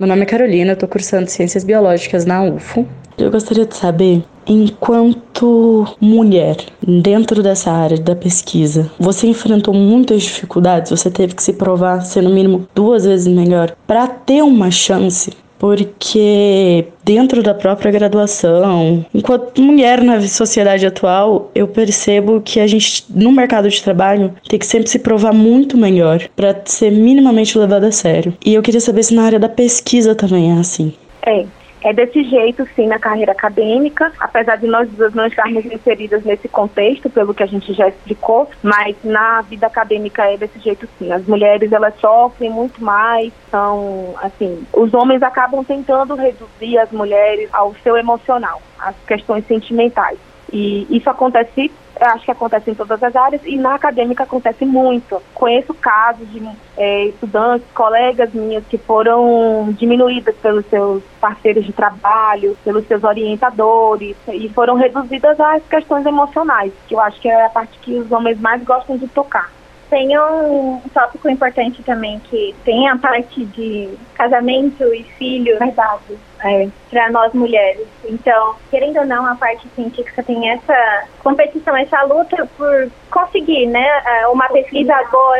Meu nome é Carolina, eu tô cursando Ciências Biológicas na UFO. Eu gostaria de saber Enquanto mulher, dentro dessa área da pesquisa, você enfrentou muitas dificuldades, você teve que se provar ser no mínimo duas vezes melhor para ter uma chance porque dentro da própria graduação, enquanto mulher na sociedade atual, eu percebo que a gente no mercado de trabalho tem que sempre se provar muito melhor para ser minimamente levado a sério. E eu queria saber se na área da pesquisa também é assim. É, é desse jeito, sim, na carreira acadêmica, apesar de nós duas não estarmos inseridas nesse contexto, pelo que a gente já explicou, mas na vida acadêmica é desse jeito, sim. As mulheres, elas sofrem muito mais, são, assim, os homens acabam tentando reduzir as mulheres ao seu emocional, às questões sentimentais. E isso acontece acho que acontece em todas as áreas e na acadêmica acontece muito. Conheço casos de é, estudantes, colegas minhas que foram diminuídas pelos seus parceiros de trabalho, pelos seus orientadores e foram reduzidas às questões emocionais, que eu acho que é a parte que os homens mais gostam de tocar. Tem um tópico importante também que tem a parte de casamento e filhos, verdade, é, para nós mulheres. Então, querendo ou não, a parte científica tem essa competição, essa luta por conseguir, né, é, uma pesquisa boa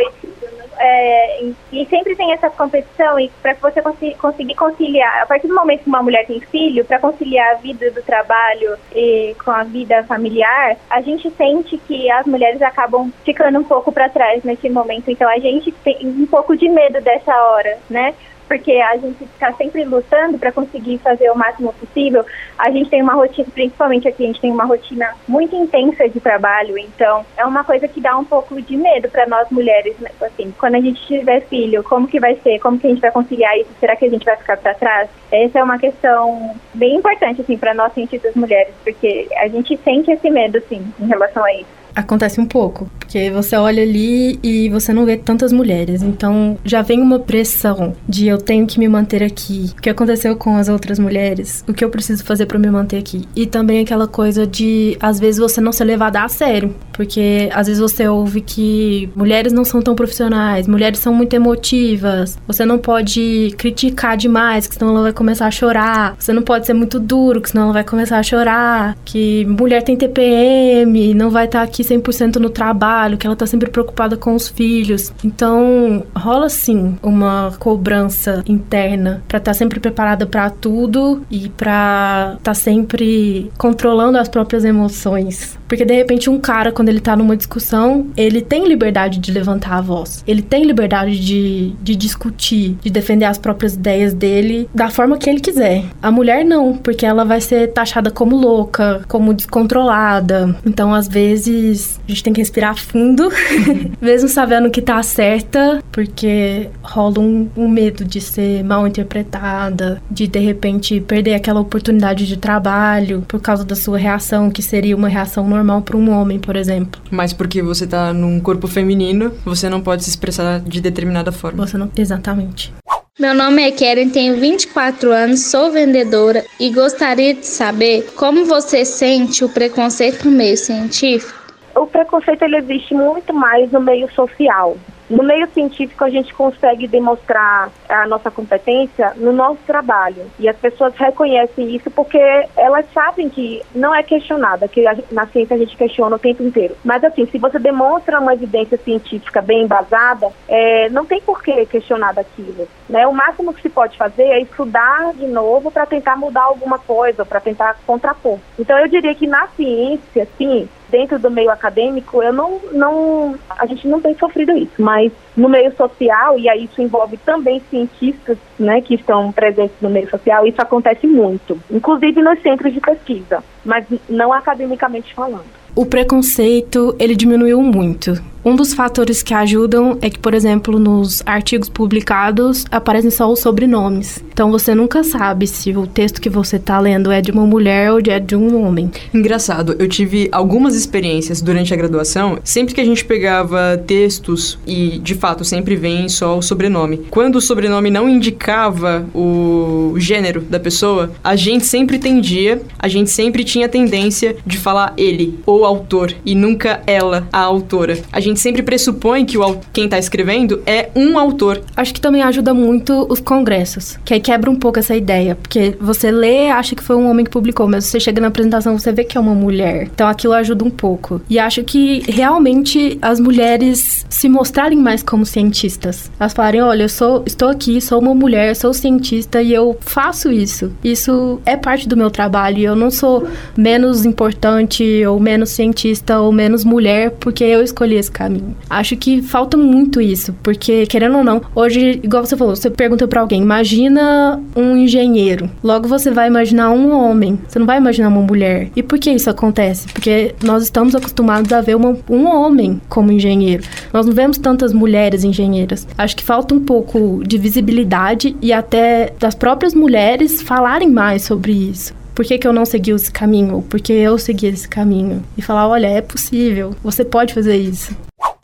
é, e sempre tem essa competição e para você conseguir conciliar, a partir do momento que uma mulher tem filho, para conciliar a vida do trabalho e com a vida familiar, a gente sente que as mulheres acabam ficando um pouco para trás nesse momento. Então a gente tem um pouco de medo dessa hora, né? Porque a gente está sempre lutando para conseguir fazer o máximo possível. A gente tem uma rotina, principalmente aqui, a gente tem uma rotina muito intensa de trabalho, então é uma coisa que dá um pouco de medo para nós mulheres, né? assim, quando a gente tiver filho, como que vai ser, como que a gente vai conciliar isso, será que a gente vai ficar para trás? Essa é uma questão bem importante, assim, para nós cientistas mulheres, porque a gente sente esse medo, sim, em relação a isso acontece um pouco, porque você olha ali e você não vê tantas mulheres, então já vem uma pressão de eu tenho que me manter aqui. O que aconteceu com as outras mulheres? O que eu preciso fazer para me manter aqui? E também aquela coisa de às vezes você não ser levada a sério, porque às vezes você ouve que mulheres não são tão profissionais, mulheres são muito emotivas, você não pode criticar demais, que senão ela vai começar a chorar. Você não pode ser muito duro, que senão ela vai começar a chorar. Que mulher tem TPM, não vai estar tá aqui 100% no trabalho, que ela tá sempre preocupada com os filhos. Então, rola sim uma cobrança interna para estar tá sempre preparada para tudo e para estar tá sempre controlando as próprias emoções. Porque de repente um cara, quando ele tá numa discussão, ele tem liberdade de levantar a voz. Ele tem liberdade de, de discutir, de defender as próprias ideias dele da forma que ele quiser. A mulher não, porque ela vai ser taxada como louca, como descontrolada. Então, às vezes, a gente tem que respirar fundo, mesmo sabendo que tá certa, porque rola um, um medo de ser mal interpretada, de de repente perder aquela oportunidade de trabalho por causa da sua reação, que seria uma reação normal para um homem, por exemplo. Mas porque você tá num corpo feminino, você não pode se expressar de determinada forma. Você não. Exatamente. Meu nome é Karen, tenho 24 anos, sou vendedora e gostaria de saber como você sente o preconceito no meio científico. O preconceito ele existe muito mais no meio social. No meio científico, a gente consegue demonstrar a nossa competência no nosso trabalho. E as pessoas reconhecem isso porque elas sabem que não é questionada, que na ciência a gente questiona o tempo inteiro. Mas, assim, se você demonstra uma evidência científica bem embasada, é, não tem por que questionar daquilo. Né? O máximo que se pode fazer é estudar de novo para tentar mudar alguma coisa, para tentar contrapor. Então, eu diria que na ciência, sim, dentro do meio acadêmico, eu não, não, a gente não tem sofrido isso, mas no meio social, e aí isso envolve também cientistas, né, que estão presentes no meio social, isso acontece muito, inclusive nos centros de pesquisa, mas não academicamente falando. O preconceito, ele diminuiu muito. Um dos fatores que ajudam é que, por exemplo, nos artigos publicados aparecem só os sobrenomes. Então você nunca sabe se o texto que você está lendo é de uma mulher ou é de um homem. Engraçado, eu tive algumas experiências durante a graduação, sempre que a gente pegava textos e de fato sempre vem só o sobrenome. Quando o sobrenome não indicava o gênero da pessoa, a gente sempre tendia, a gente sempre tinha tendência de falar ele ou autor e nunca ela, a autora. A gente sempre pressupõe que o, quem tá escrevendo é um autor. Acho que também ajuda muito os congressos, que aí quebra um pouco essa ideia, porque você lê, acha que foi um homem que publicou, mas você chega na apresentação, você vê que é uma mulher. Então aquilo ajuda um pouco. E acho que realmente as mulheres se mostrarem mais como cientistas. Elas falarem, olha, eu sou, estou aqui, sou uma mulher, sou cientista e eu faço isso. Isso é parte do meu trabalho. Eu não sou menos importante ou menos cientista ou menos mulher porque eu escolhi esse caminho. Acho que falta muito isso, porque querendo ou não, hoje, igual você falou, você pergunta para alguém, imagina um engenheiro. Logo você vai imaginar um homem, você não vai imaginar uma mulher. E por que isso acontece? Porque nós estamos acostumados a ver uma, um homem como engenheiro. Nós não vemos tantas mulheres engenheiras. Acho que falta um pouco de visibilidade e até das próprias mulheres falarem mais sobre isso por que, que eu não segui esse caminho? Por que eu segui esse caminho? E falar, olha, é possível, você pode fazer isso.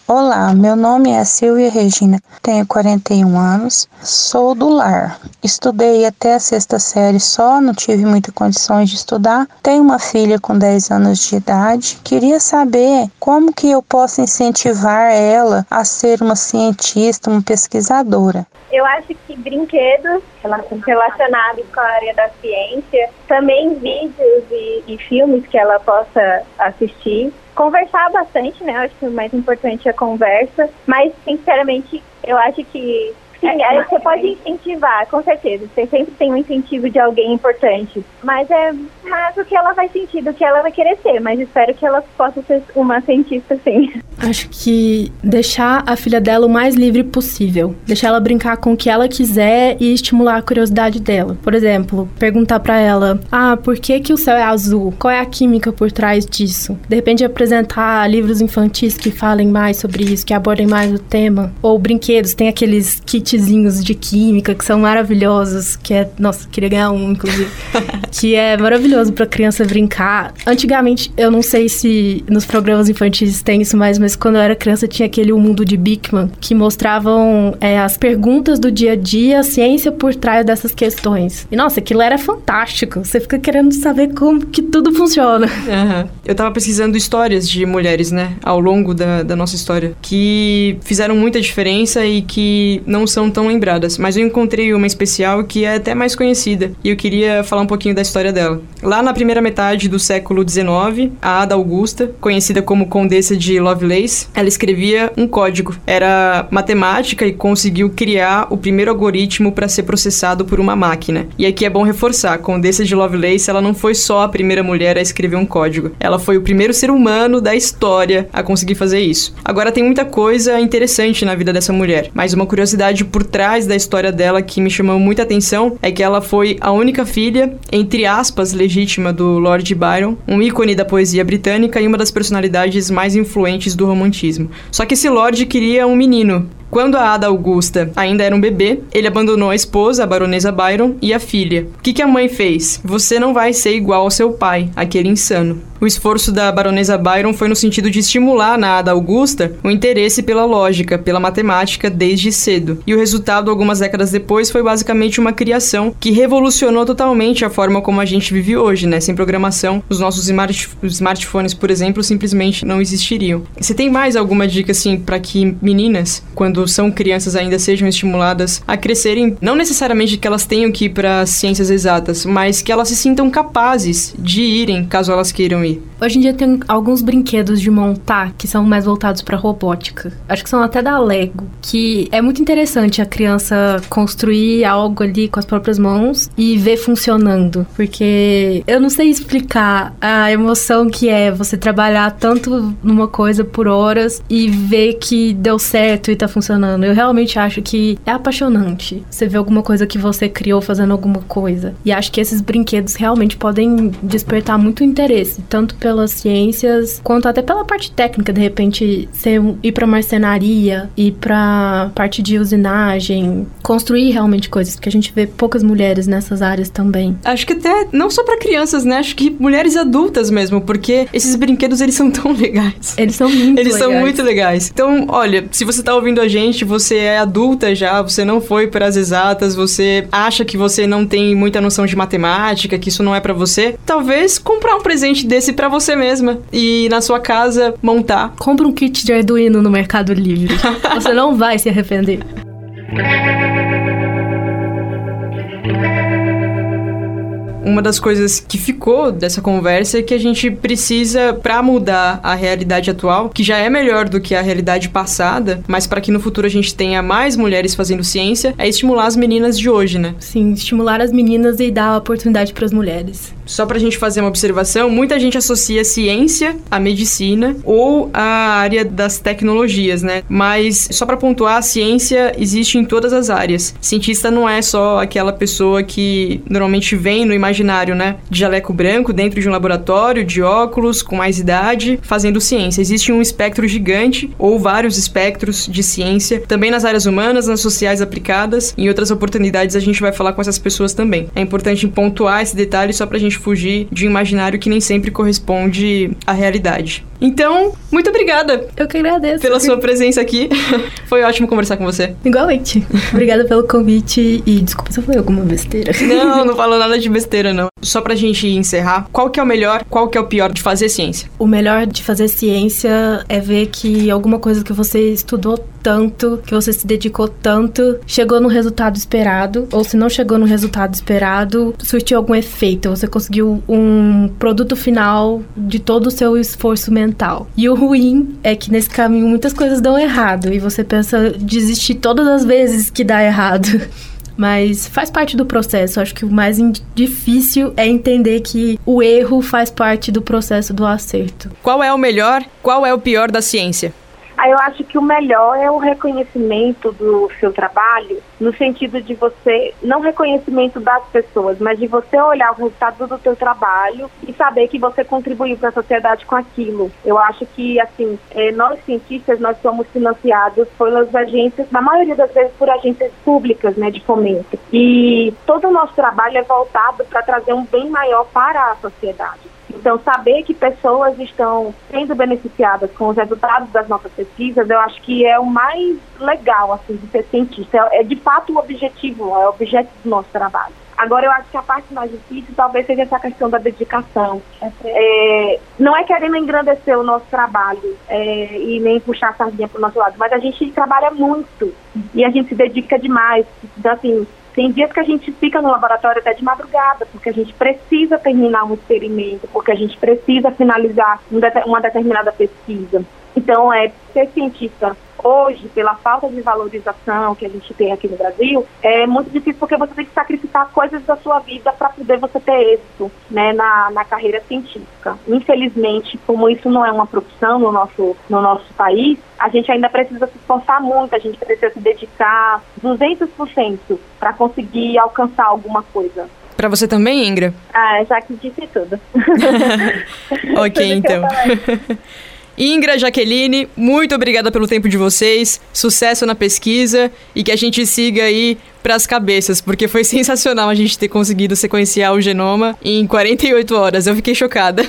Olá, meu nome é Silvia Regina, tenho 41 anos, sou do lar. Estudei até a sexta série só, não tive muitas condições de estudar. Tenho uma filha com 10 anos de idade. Queria saber como que eu posso incentivar ela a ser uma cientista, uma pesquisadora. Eu acho que brinquedos relacionados com a área da ciência, também vídeos e, e filmes que ela possa assistir, conversar bastante, né? Eu acho que o mais importante é a conversa, mas sinceramente eu acho que Aí você pode incentivar, com certeza. Você sempre tem um incentivo de alguém importante. Mas é mais o que ela vai sentir, do que ela vai querer ser. Mas espero que ela possa ser uma cientista, sim. Acho que deixar a filha dela o mais livre possível. Deixar ela brincar com o que ela quiser e estimular a curiosidade dela. Por exemplo, perguntar para ela: Ah, por que, que o céu é azul? Qual é a química por trás disso? De repente, apresentar livros infantis que falem mais sobre isso, que abordem mais o tema. Ou brinquedos, tem aqueles kitzinhos de química que são maravilhosos. Que é. Nossa, queria ganhar um, inclusive. que é maravilhoso pra criança brincar. Antigamente, eu não sei se nos programas infantis tem isso mais, mas mas quando eu era criança tinha aquele O Mundo de Bickman, que mostravam é, as perguntas do dia a dia, a ciência por trás dessas questões. E nossa, aquilo era fantástico. Você fica querendo saber como que tudo funciona. Uhum. Eu tava pesquisando histórias de mulheres, né, ao longo da, da nossa história, que fizeram muita diferença e que não são tão lembradas. Mas eu encontrei uma especial que é até mais conhecida e eu queria falar um pouquinho da história dela. Lá na primeira metade do século XIX, a Ada Augusta, conhecida como Condessa de Lovelace, ela escrevia um código. Era matemática e conseguiu criar o primeiro algoritmo para ser processado por uma máquina. E aqui é bom reforçar, Condessa de Lovelace, ela não foi só a primeira mulher a escrever um código. Ela foi o primeiro ser humano da história a conseguir fazer isso. Agora tem muita coisa interessante na vida dessa mulher, mas uma curiosidade por trás da história dela que me chamou muita atenção é que ela foi a única filha, entre aspas, legítima do Lord Byron, um ícone da poesia britânica e uma das personalidades mais influentes do romantismo. Só que esse Lorde queria um menino, quando a Ada Augusta ainda era um bebê, ele abandonou a esposa, a baronesa Byron, e a filha. O que, que a mãe fez? Você não vai ser igual ao seu pai, aquele insano. O esforço da baronesa Byron foi no sentido de estimular na Ada Augusta o interesse pela lógica, pela matemática desde cedo. E o resultado, algumas décadas depois, foi basicamente uma criação que revolucionou totalmente a forma como a gente vive hoje, né? Sem programação, os nossos smart smartphones, por exemplo, simplesmente não existiriam. Você tem mais alguma dica assim para que meninas, quando quando são crianças ainda sejam estimuladas a crescerem, não necessariamente que elas tenham que ir para ciências exatas, mas que elas se sintam capazes de irem caso elas queiram ir. Hoje em dia tem alguns brinquedos de montar que são mais voltados para robótica. Acho que são até da Lego, que é muito interessante a criança construir algo ali com as próprias mãos e ver funcionando, porque eu não sei explicar a emoção que é você trabalhar tanto numa coisa por horas e ver que deu certo e tá funcionando funcionando. Eu realmente acho que é apaixonante você ver alguma coisa que você criou fazendo alguma coisa. E acho que esses brinquedos realmente podem despertar muito interesse, tanto pelas ciências quanto até pela parte técnica, de repente, ser, ir para marcenaria, ir para parte de usinagem, construir realmente coisas, porque a gente vê poucas mulheres nessas áreas também. Acho que até não só para crianças, né? Acho que mulheres adultas mesmo, porque esses brinquedos eles são tão legais. Eles são muito Eles legais. são muito legais. Então, olha, se você tá ouvindo a gente você é adulta já, você não foi para as exatas, você acha que você não tem muita noção de matemática, que isso não é para você, talvez comprar um presente desse para você mesma e na sua casa montar. Compra um kit de Arduino no Mercado Livre. você não vai se arrepender. Uma das coisas que ficou dessa conversa é que a gente precisa, para mudar a realidade atual, que já é melhor do que a realidade passada, mas para que no futuro a gente tenha mais mulheres fazendo ciência, é estimular as meninas de hoje, né? Sim, estimular as meninas e dar oportunidade para as mulheres. Só pra gente fazer uma observação, muita gente associa ciência à medicina ou à área das tecnologias, né? Mas só para pontuar, a ciência existe em todas as áreas. Cientista não é só aquela pessoa que normalmente vem no imaginário, né? De jaleco branco dentro de um laboratório, de óculos, com mais idade, fazendo ciência. Existe um espectro gigante ou vários espectros de ciência, também nas áreas humanas, nas sociais aplicadas. Em outras oportunidades a gente vai falar com essas pessoas também. É importante pontuar esse detalhe só pra gente fugir de um imaginário que nem sempre corresponde à realidade. Então, muito obrigada. Eu que agradeço. Pela sua presença aqui. Foi ótimo conversar com você. Igualmente. obrigada pelo convite e desculpa se eu falei alguma besteira. Não, não falou nada de besteira, não. Só pra gente encerrar, qual que é o melhor, qual que é o pior de fazer ciência? O melhor de fazer ciência é ver que alguma coisa que você estudou tanto, que você se dedicou tanto, chegou no resultado esperado, ou se não chegou no resultado esperado, surtiu algum efeito. Você conseguiu um produto final de todo o seu esforço mental. E o ruim é que nesse caminho muitas coisas dão errado e você pensa desistir todas as vezes que dá errado. Mas faz parte do processo. Acho que o mais difícil é entender que o erro faz parte do processo do acerto. Qual é o melhor, qual é o pior da ciência? Aí eu acho que o melhor é o reconhecimento do seu trabalho, no sentido de você, não reconhecimento das pessoas, mas de você olhar o resultado do seu trabalho e saber que você contribuiu para a sociedade com aquilo. Eu acho que, assim, é, nós cientistas, nós somos financiados pelas agências, na maioria das vezes por agências públicas, né, de fomento. E todo o nosso trabalho é voltado para trazer um bem maior para a sociedade. Então, saber que pessoas estão sendo beneficiadas com os resultados das nossas pesquisas, eu acho que é o mais legal, assim, de ser cientista. É, é de fato o objetivo, é o objeto do nosso trabalho. Agora, eu acho que a parte mais difícil talvez seja essa questão da dedicação. É, não é querendo engrandecer o nosso trabalho é, e nem puxar a sardinha para o nosso lado, mas a gente trabalha muito e a gente se dedica demais. Então, assim, tem dias que a gente fica no laboratório até de madrugada, porque a gente precisa terminar um experimento, porque a gente precisa finalizar uma determinada pesquisa. Então, é ser cientista hoje, pela falta de valorização que a gente tem aqui no Brasil, é muito difícil porque você tem que sacrificar coisas da sua vida para poder você ter êxito né, na, na carreira científica. Infelizmente, como isso não é uma profissão no nosso, no nosso país, a gente ainda precisa se esforçar muito, a gente precisa se dedicar 200% para conseguir alcançar alguma coisa. Para você também, Ingra? Ah, já que disse tudo. ok, então. Ingra, Jaqueline, muito obrigada pelo tempo de vocês. Sucesso na pesquisa e que a gente siga aí para as cabeças, porque foi sensacional a gente ter conseguido sequenciar o genoma em 48 horas. Eu fiquei chocada.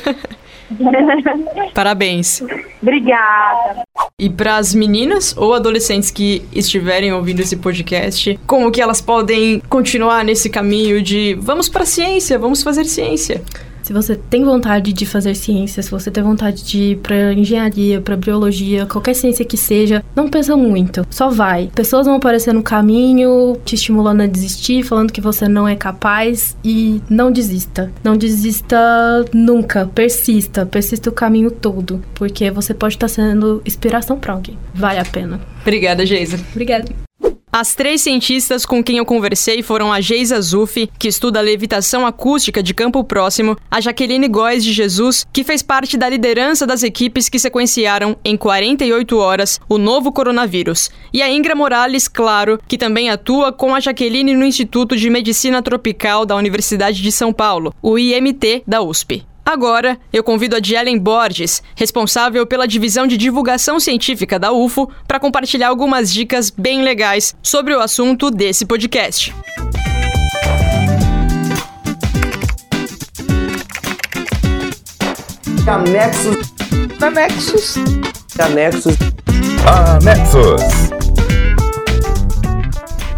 Parabéns. Obrigada. E para as meninas ou adolescentes que estiverem ouvindo esse podcast, como que elas podem continuar nesse caminho de vamos para a ciência, vamos fazer ciência? Se você tem vontade de fazer ciência, se você tem vontade de ir para engenharia, para biologia, qualquer ciência que seja, não pensa muito, só vai. Pessoas vão aparecer no caminho, te estimulando a desistir, falando que você não é capaz e não desista. Não desista nunca, persista, persista o caminho todo, porque você pode estar sendo inspiração para alguém. Vale a pena. Obrigada, Geisa. Obrigada. As três cientistas com quem eu conversei foram a Geisa Zuff, que estuda levitação acústica de campo próximo, a Jaqueline Góes de Jesus, que fez parte da liderança das equipes que sequenciaram em 48 horas o novo coronavírus, e a Ingra Morales, claro, que também atua com a Jaqueline no Instituto de Medicina Tropical da Universidade de São Paulo, o IMT da USP. Agora, eu convido a Dielen Borges, responsável pela divisão de divulgação científica da UFO, para compartilhar algumas dicas bem legais sobre o assunto desse podcast. Anexos. Anexos. Anexos. Anexos.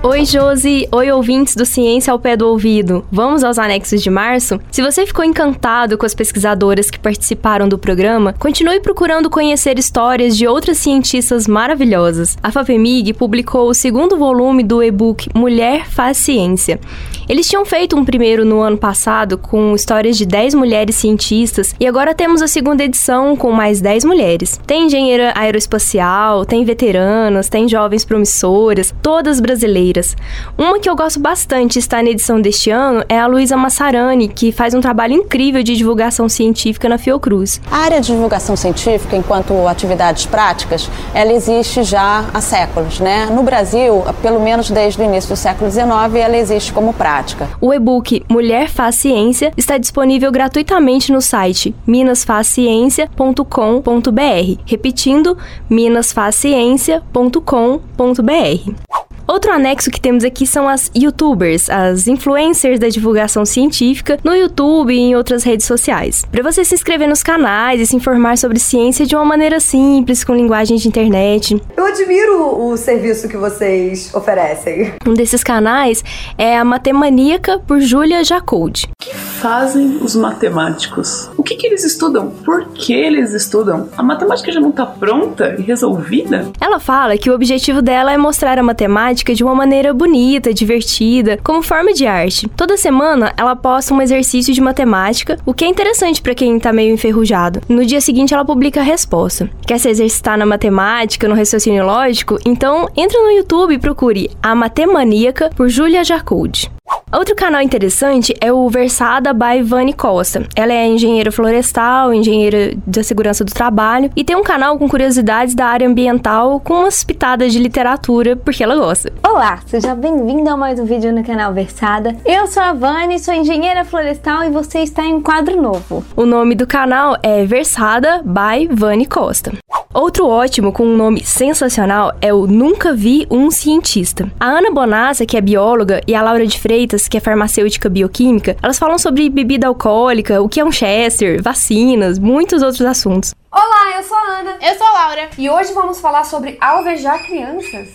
Oi, Josi! Oi, ouvintes do Ciência ao Pé do Ouvido. Vamos aos anexos de março? Se você ficou encantado com as pesquisadoras que participaram do programa, continue procurando conhecer histórias de outras cientistas maravilhosas. A FAPEMIG publicou o segundo volume do e-book Mulher Faz Ciência. Eles tinham feito um primeiro no ano passado com histórias de 10 mulheres cientistas e agora temos a segunda edição com mais 10 mulheres. Tem engenheira aeroespacial, tem veteranas, tem jovens promissoras, todas brasileiras. Uma que eu gosto bastante está na edição deste ano é a Luísa Massarani, que faz um trabalho incrível de divulgação científica na Fiocruz. A área de divulgação científica, enquanto atividades práticas, ela existe já há séculos, né? No Brasil, pelo menos desde o início do século XIX, ela existe como prática. O e-book Mulher Faz Ciência está disponível gratuitamente no site minasfazciencia.com.br. Repetindo, minasfazciencia.com.br. Outro anexo que temos aqui são as youtubers, as influencers da divulgação científica no YouTube e em outras redes sociais. Para você se inscrever nos canais e se informar sobre ciência de uma maneira simples, com linguagem de internet. Eu admiro o serviço que vocês oferecem. Um desses canais é a Matemaníaca por Julia Jacold. O que fazem os matemáticos? O que, que eles estudam? Por que eles estudam? A matemática já não está pronta e resolvida? Ela fala que o objetivo dela é mostrar a matemática de uma maneira bonita, divertida, como forma de arte. Toda semana ela posta um exercício de matemática, o que é interessante para quem tá meio enferrujado. No dia seguinte ela publica a resposta. Quer se exercitar na matemática, no raciocínio lógico? Então entra no YouTube e procure A Matemaníaca por Julia Jacoud. Outro canal interessante é o Versada by Vani Costa. Ela é engenheira florestal, engenheira da segurança do trabalho e tem um canal com curiosidades da área ambiental com umas pitadas de literatura porque ela gosta. Olá, seja bem-vindo a mais um vídeo no canal Versada. Eu sou a Vani, sou engenheira florestal e você está em um quadro novo. O nome do canal é Versada by Vani Costa. Outro ótimo com um nome sensacional é o Nunca Vi um Cientista. A Ana Bonassa, que é bióloga, e a Laura de Freitas, que é farmacêutica bioquímica, elas falam sobre bebida alcoólica, o que é um Chester, vacinas, muitos outros assuntos. Olá, eu sou a Ana. Eu sou a Laura. E hoje vamos falar sobre alvejar crianças.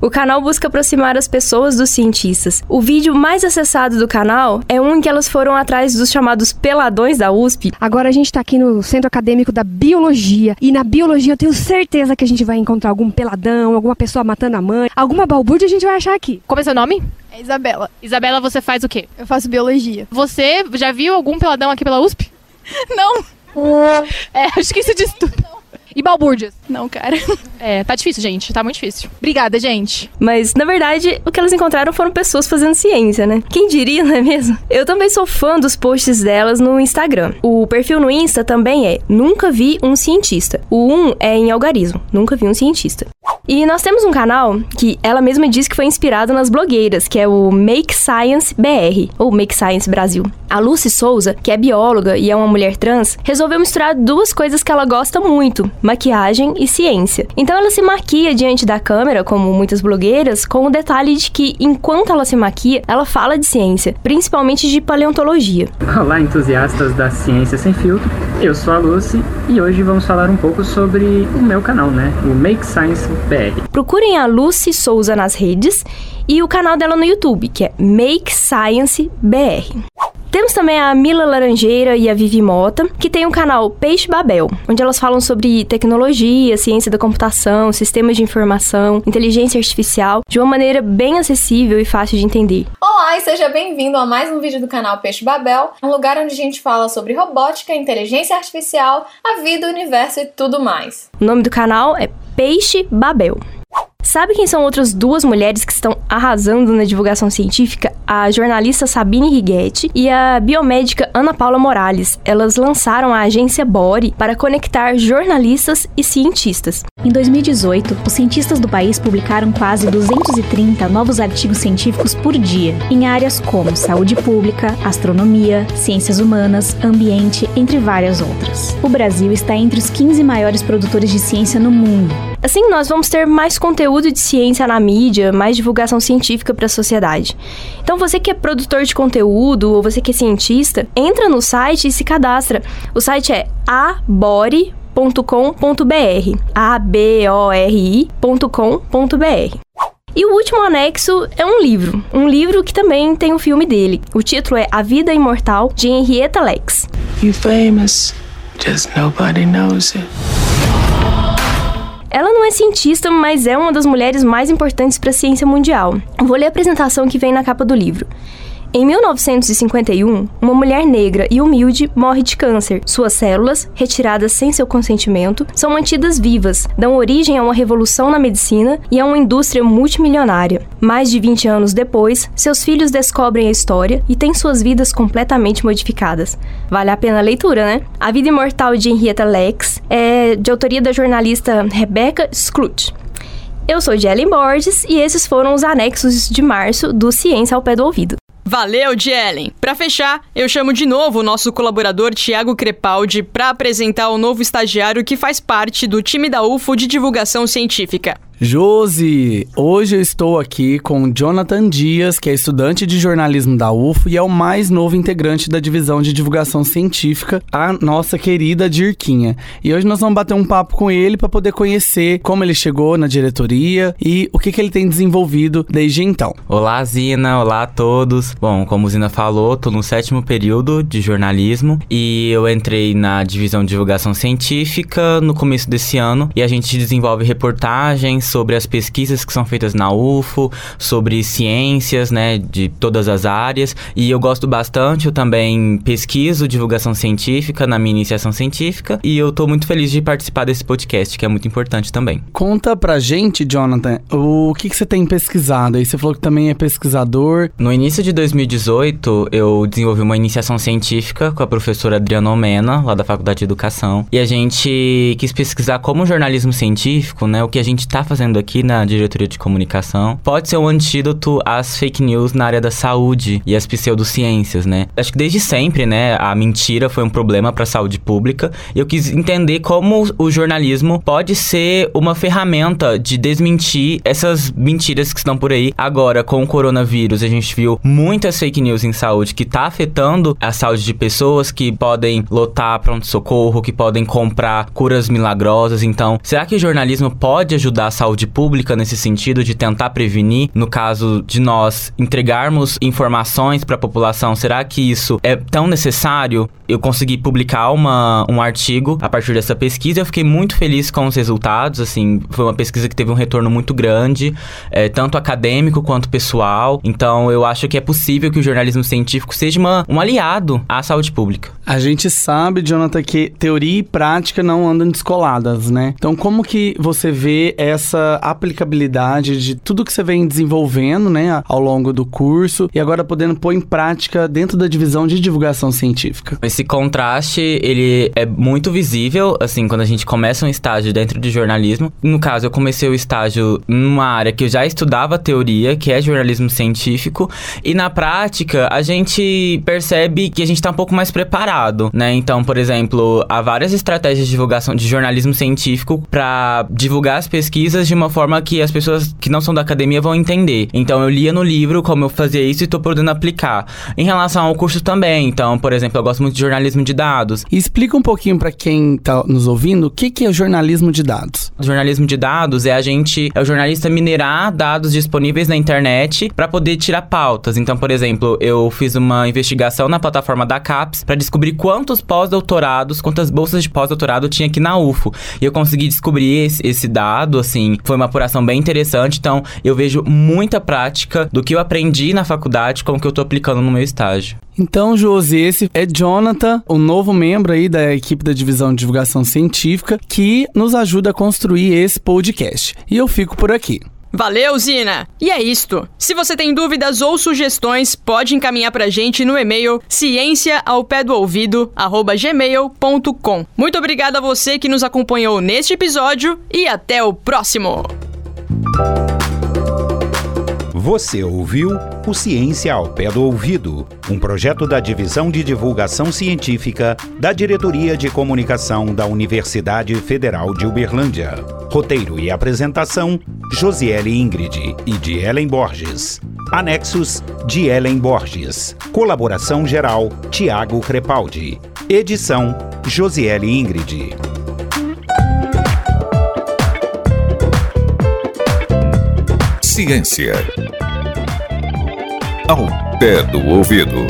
O canal busca aproximar as pessoas dos cientistas. O vídeo mais acessado do canal é um em que elas foram atrás dos chamados peladões da USP. Agora a gente tá aqui no Centro Acadêmico da Biologia. E na biologia eu tenho certeza que a gente vai encontrar algum peladão, alguma pessoa matando a mãe, alguma balbúrdia a gente vai achar aqui. Como é seu nome? É Isabela. Isabela, você faz o quê? Eu faço biologia. Você já viu algum peladão aqui pela USP? Não. É, acho que isso diz tudo. E balbúrdias? Não, cara. É, tá difícil, gente. Tá muito difícil. Obrigada, gente. Mas, na verdade, o que elas encontraram foram pessoas fazendo ciência, né? Quem diria, não é mesmo? Eu também sou fã dos posts delas no Instagram. O perfil no Insta também é Nunca Vi um Cientista. O 1 é em algarismo. Nunca Vi um Cientista. E nós temos um canal que ela mesma diz que foi inspirado nas blogueiras, que é o Make Science BR, ou Make Science Brasil. A Lucy Souza, que é bióloga e é uma mulher trans, resolveu misturar duas coisas que ela gosta muito, maquiagem e ciência. Então ela se maquia diante da câmera, como muitas blogueiras, com o detalhe de que enquanto ela se maquia, ela fala de ciência, principalmente de paleontologia. Olá, entusiastas da ciência sem filtro. Eu sou a Lucy e hoje vamos falar um pouco sobre o meu canal, né? O Make Science Procurem a Lucy Souza nas redes e o canal dela no YouTube, que é Make Science BR. Temos também a Mila Laranjeira e a Vivi Mota, que tem o um canal Peixe Babel, onde elas falam sobre tecnologia, ciência da computação, sistemas de informação, inteligência artificial, de uma maneira bem acessível e fácil de entender. Olá e seja bem-vindo a mais um vídeo do canal Peixe Babel, um lugar onde a gente fala sobre robótica, inteligência artificial, a vida, o universo e tudo mais. O nome do canal é Peixe Babel. Sabe quem são outras duas mulheres que estão arrasando na divulgação científica? A jornalista Sabine Righetti e a biomédica Ana Paula Morales. Elas lançaram a agência Bori para conectar jornalistas e cientistas. Em 2018, os cientistas do país publicaram quase 230 novos artigos científicos por dia, em áreas como saúde pública, astronomia, ciências humanas, ambiente, entre várias outras. O Brasil está entre os 15 maiores produtores de ciência no mundo. Assim, nós vamos ter mais conteúdo de ciência na mídia, mais divulgação científica para a sociedade. Então, você que é produtor de conteúdo ou você que é cientista, entra no site e se cadastra. O site é abori.com.br. A B O R I.com.br. E o último anexo é um livro. Um livro que também tem um filme dele. O título é A Vida Imortal, de Henrietta Lacks. You famous, just nobody knows it. Ela não é cientista, mas é uma das mulheres mais importantes para a ciência mundial. Vou ler a apresentação que vem na capa do livro. Em 1951, uma mulher negra e humilde morre de câncer. Suas células, retiradas sem seu consentimento, são mantidas vivas, dão origem a uma revolução na medicina e a uma indústria multimilionária. Mais de 20 anos depois, seus filhos descobrem a história e têm suas vidas completamente modificadas. Vale a pena a leitura, né? A Vida Imortal de Henrietta Lacks é de autoria da jornalista Rebecca Sklut. Eu sou Jelen Borges e esses foram os anexos de março do Ciência ao Pé do Ouvido. Valeu, Jelen! Para fechar, eu chamo de novo o nosso colaborador Tiago Crepaldi para apresentar o novo estagiário que faz parte do time da UFO de divulgação científica. Josi, hoje eu estou aqui com Jonathan Dias, que é estudante de jornalismo da UFO e é o mais novo integrante da divisão de divulgação científica, a nossa querida Dirquinha. E hoje nós vamos bater um papo com ele para poder conhecer como ele chegou na diretoria e o que, que ele tem desenvolvido desde então. Olá, Zina, olá a todos. Bom, como Zina falou, tô no sétimo período de jornalismo e eu entrei na divisão de divulgação científica no começo desse ano e a gente desenvolve reportagens sobre as pesquisas que são feitas na UFO, sobre ciências, né, de todas as áreas. E eu gosto bastante, eu também pesquiso divulgação científica na minha iniciação científica e eu tô muito feliz de participar desse podcast, que é muito importante também. Conta pra gente, Jonathan, o que, que você tem pesquisado? Aí você falou que também é pesquisador. No início de 2018, eu desenvolvi uma iniciação científica com a professora Adriana Omena, lá da Faculdade de Educação, e a gente quis pesquisar como o jornalismo científico, né, o que a gente tá fazendo aqui na diretoria de comunicação, pode ser um antídoto às fake news na área da saúde e às pseudociências, né? Acho que desde sempre, né, a mentira foi um problema para a saúde pública. E eu quis entender como o jornalismo pode ser uma ferramenta de desmentir essas mentiras que estão por aí. Agora, com o coronavírus, a gente viu muitas fake news em saúde que tá afetando a saúde de pessoas que podem lotar pronto-socorro, que podem comprar curas milagrosas. Então, será que o jornalismo pode ajudar a saúde pública nesse sentido de tentar prevenir, no caso de nós entregarmos informações para a população, será que isso é tão necessário? Eu consegui publicar uma, um artigo a partir dessa pesquisa, eu fiquei muito feliz com os resultados, assim, foi uma pesquisa que teve um retorno muito grande, é, tanto acadêmico quanto pessoal, então eu acho que é possível que o jornalismo científico seja uma, um aliado à saúde pública. A gente sabe, Jonathan, que teoria e prática não andam descoladas, né? Então como que você vê essa aplicabilidade de tudo que você vem desenvolvendo, né, ao longo do curso e agora podendo pôr em prática dentro da divisão de divulgação científica. Esse contraste, ele é muito visível, assim, quando a gente começa um estágio dentro de jornalismo. No caso, eu comecei o estágio numa área que eu já estudava teoria, que é jornalismo científico, e na prática a gente percebe que a gente está um pouco mais preparado, né? Então, por exemplo, há várias estratégias de divulgação de jornalismo científico para divulgar as pesquisas de uma forma que as pessoas que não são da academia vão entender. Então, eu lia no livro como eu fazia isso e estou podendo aplicar. Em relação ao curso também, então, por exemplo, eu gosto muito de jornalismo de dados. E explica um pouquinho para quem tá nos ouvindo o que, que é jornalismo de dados. O jornalismo de dados é a gente, é o jornalista minerar dados disponíveis na internet para poder tirar pautas. Então, por exemplo, eu fiz uma investigação na plataforma da CAPES para descobrir quantos pós-doutorados, quantas bolsas de pós-doutorado tinha aqui na UFO. E eu consegui descobrir esse, esse dado, assim, foi uma apuração bem interessante. Então, eu vejo muita prática do que eu aprendi na faculdade com o que eu tô aplicando no meu estágio. Então, Josi, esse é Jonathan, o novo membro aí da equipe da divisão de divulgação científica, que nos ajuda a construir esse podcast. E eu fico por aqui. Valeu, Zina! E é isto. Se você tem dúvidas ou sugestões, pode encaminhar pra gente no e-mail ciênciaaopédoouvido@gmail.com. Muito obrigado a você que nos acompanhou neste episódio e até o próximo. Você ouviu o Ciência ao Pé do Ouvido, um projeto da Divisão de Divulgação Científica da Diretoria de Comunicação da Universidade Federal de Uberlândia. Roteiro e apresentação: Josiele Ingrid e de Ellen Borges. Anexos de Ellen Borges. Colaboração geral: Tiago Crepaldi. Edição: Josiele Ingrid. Ciência. Ao pé do ouvido.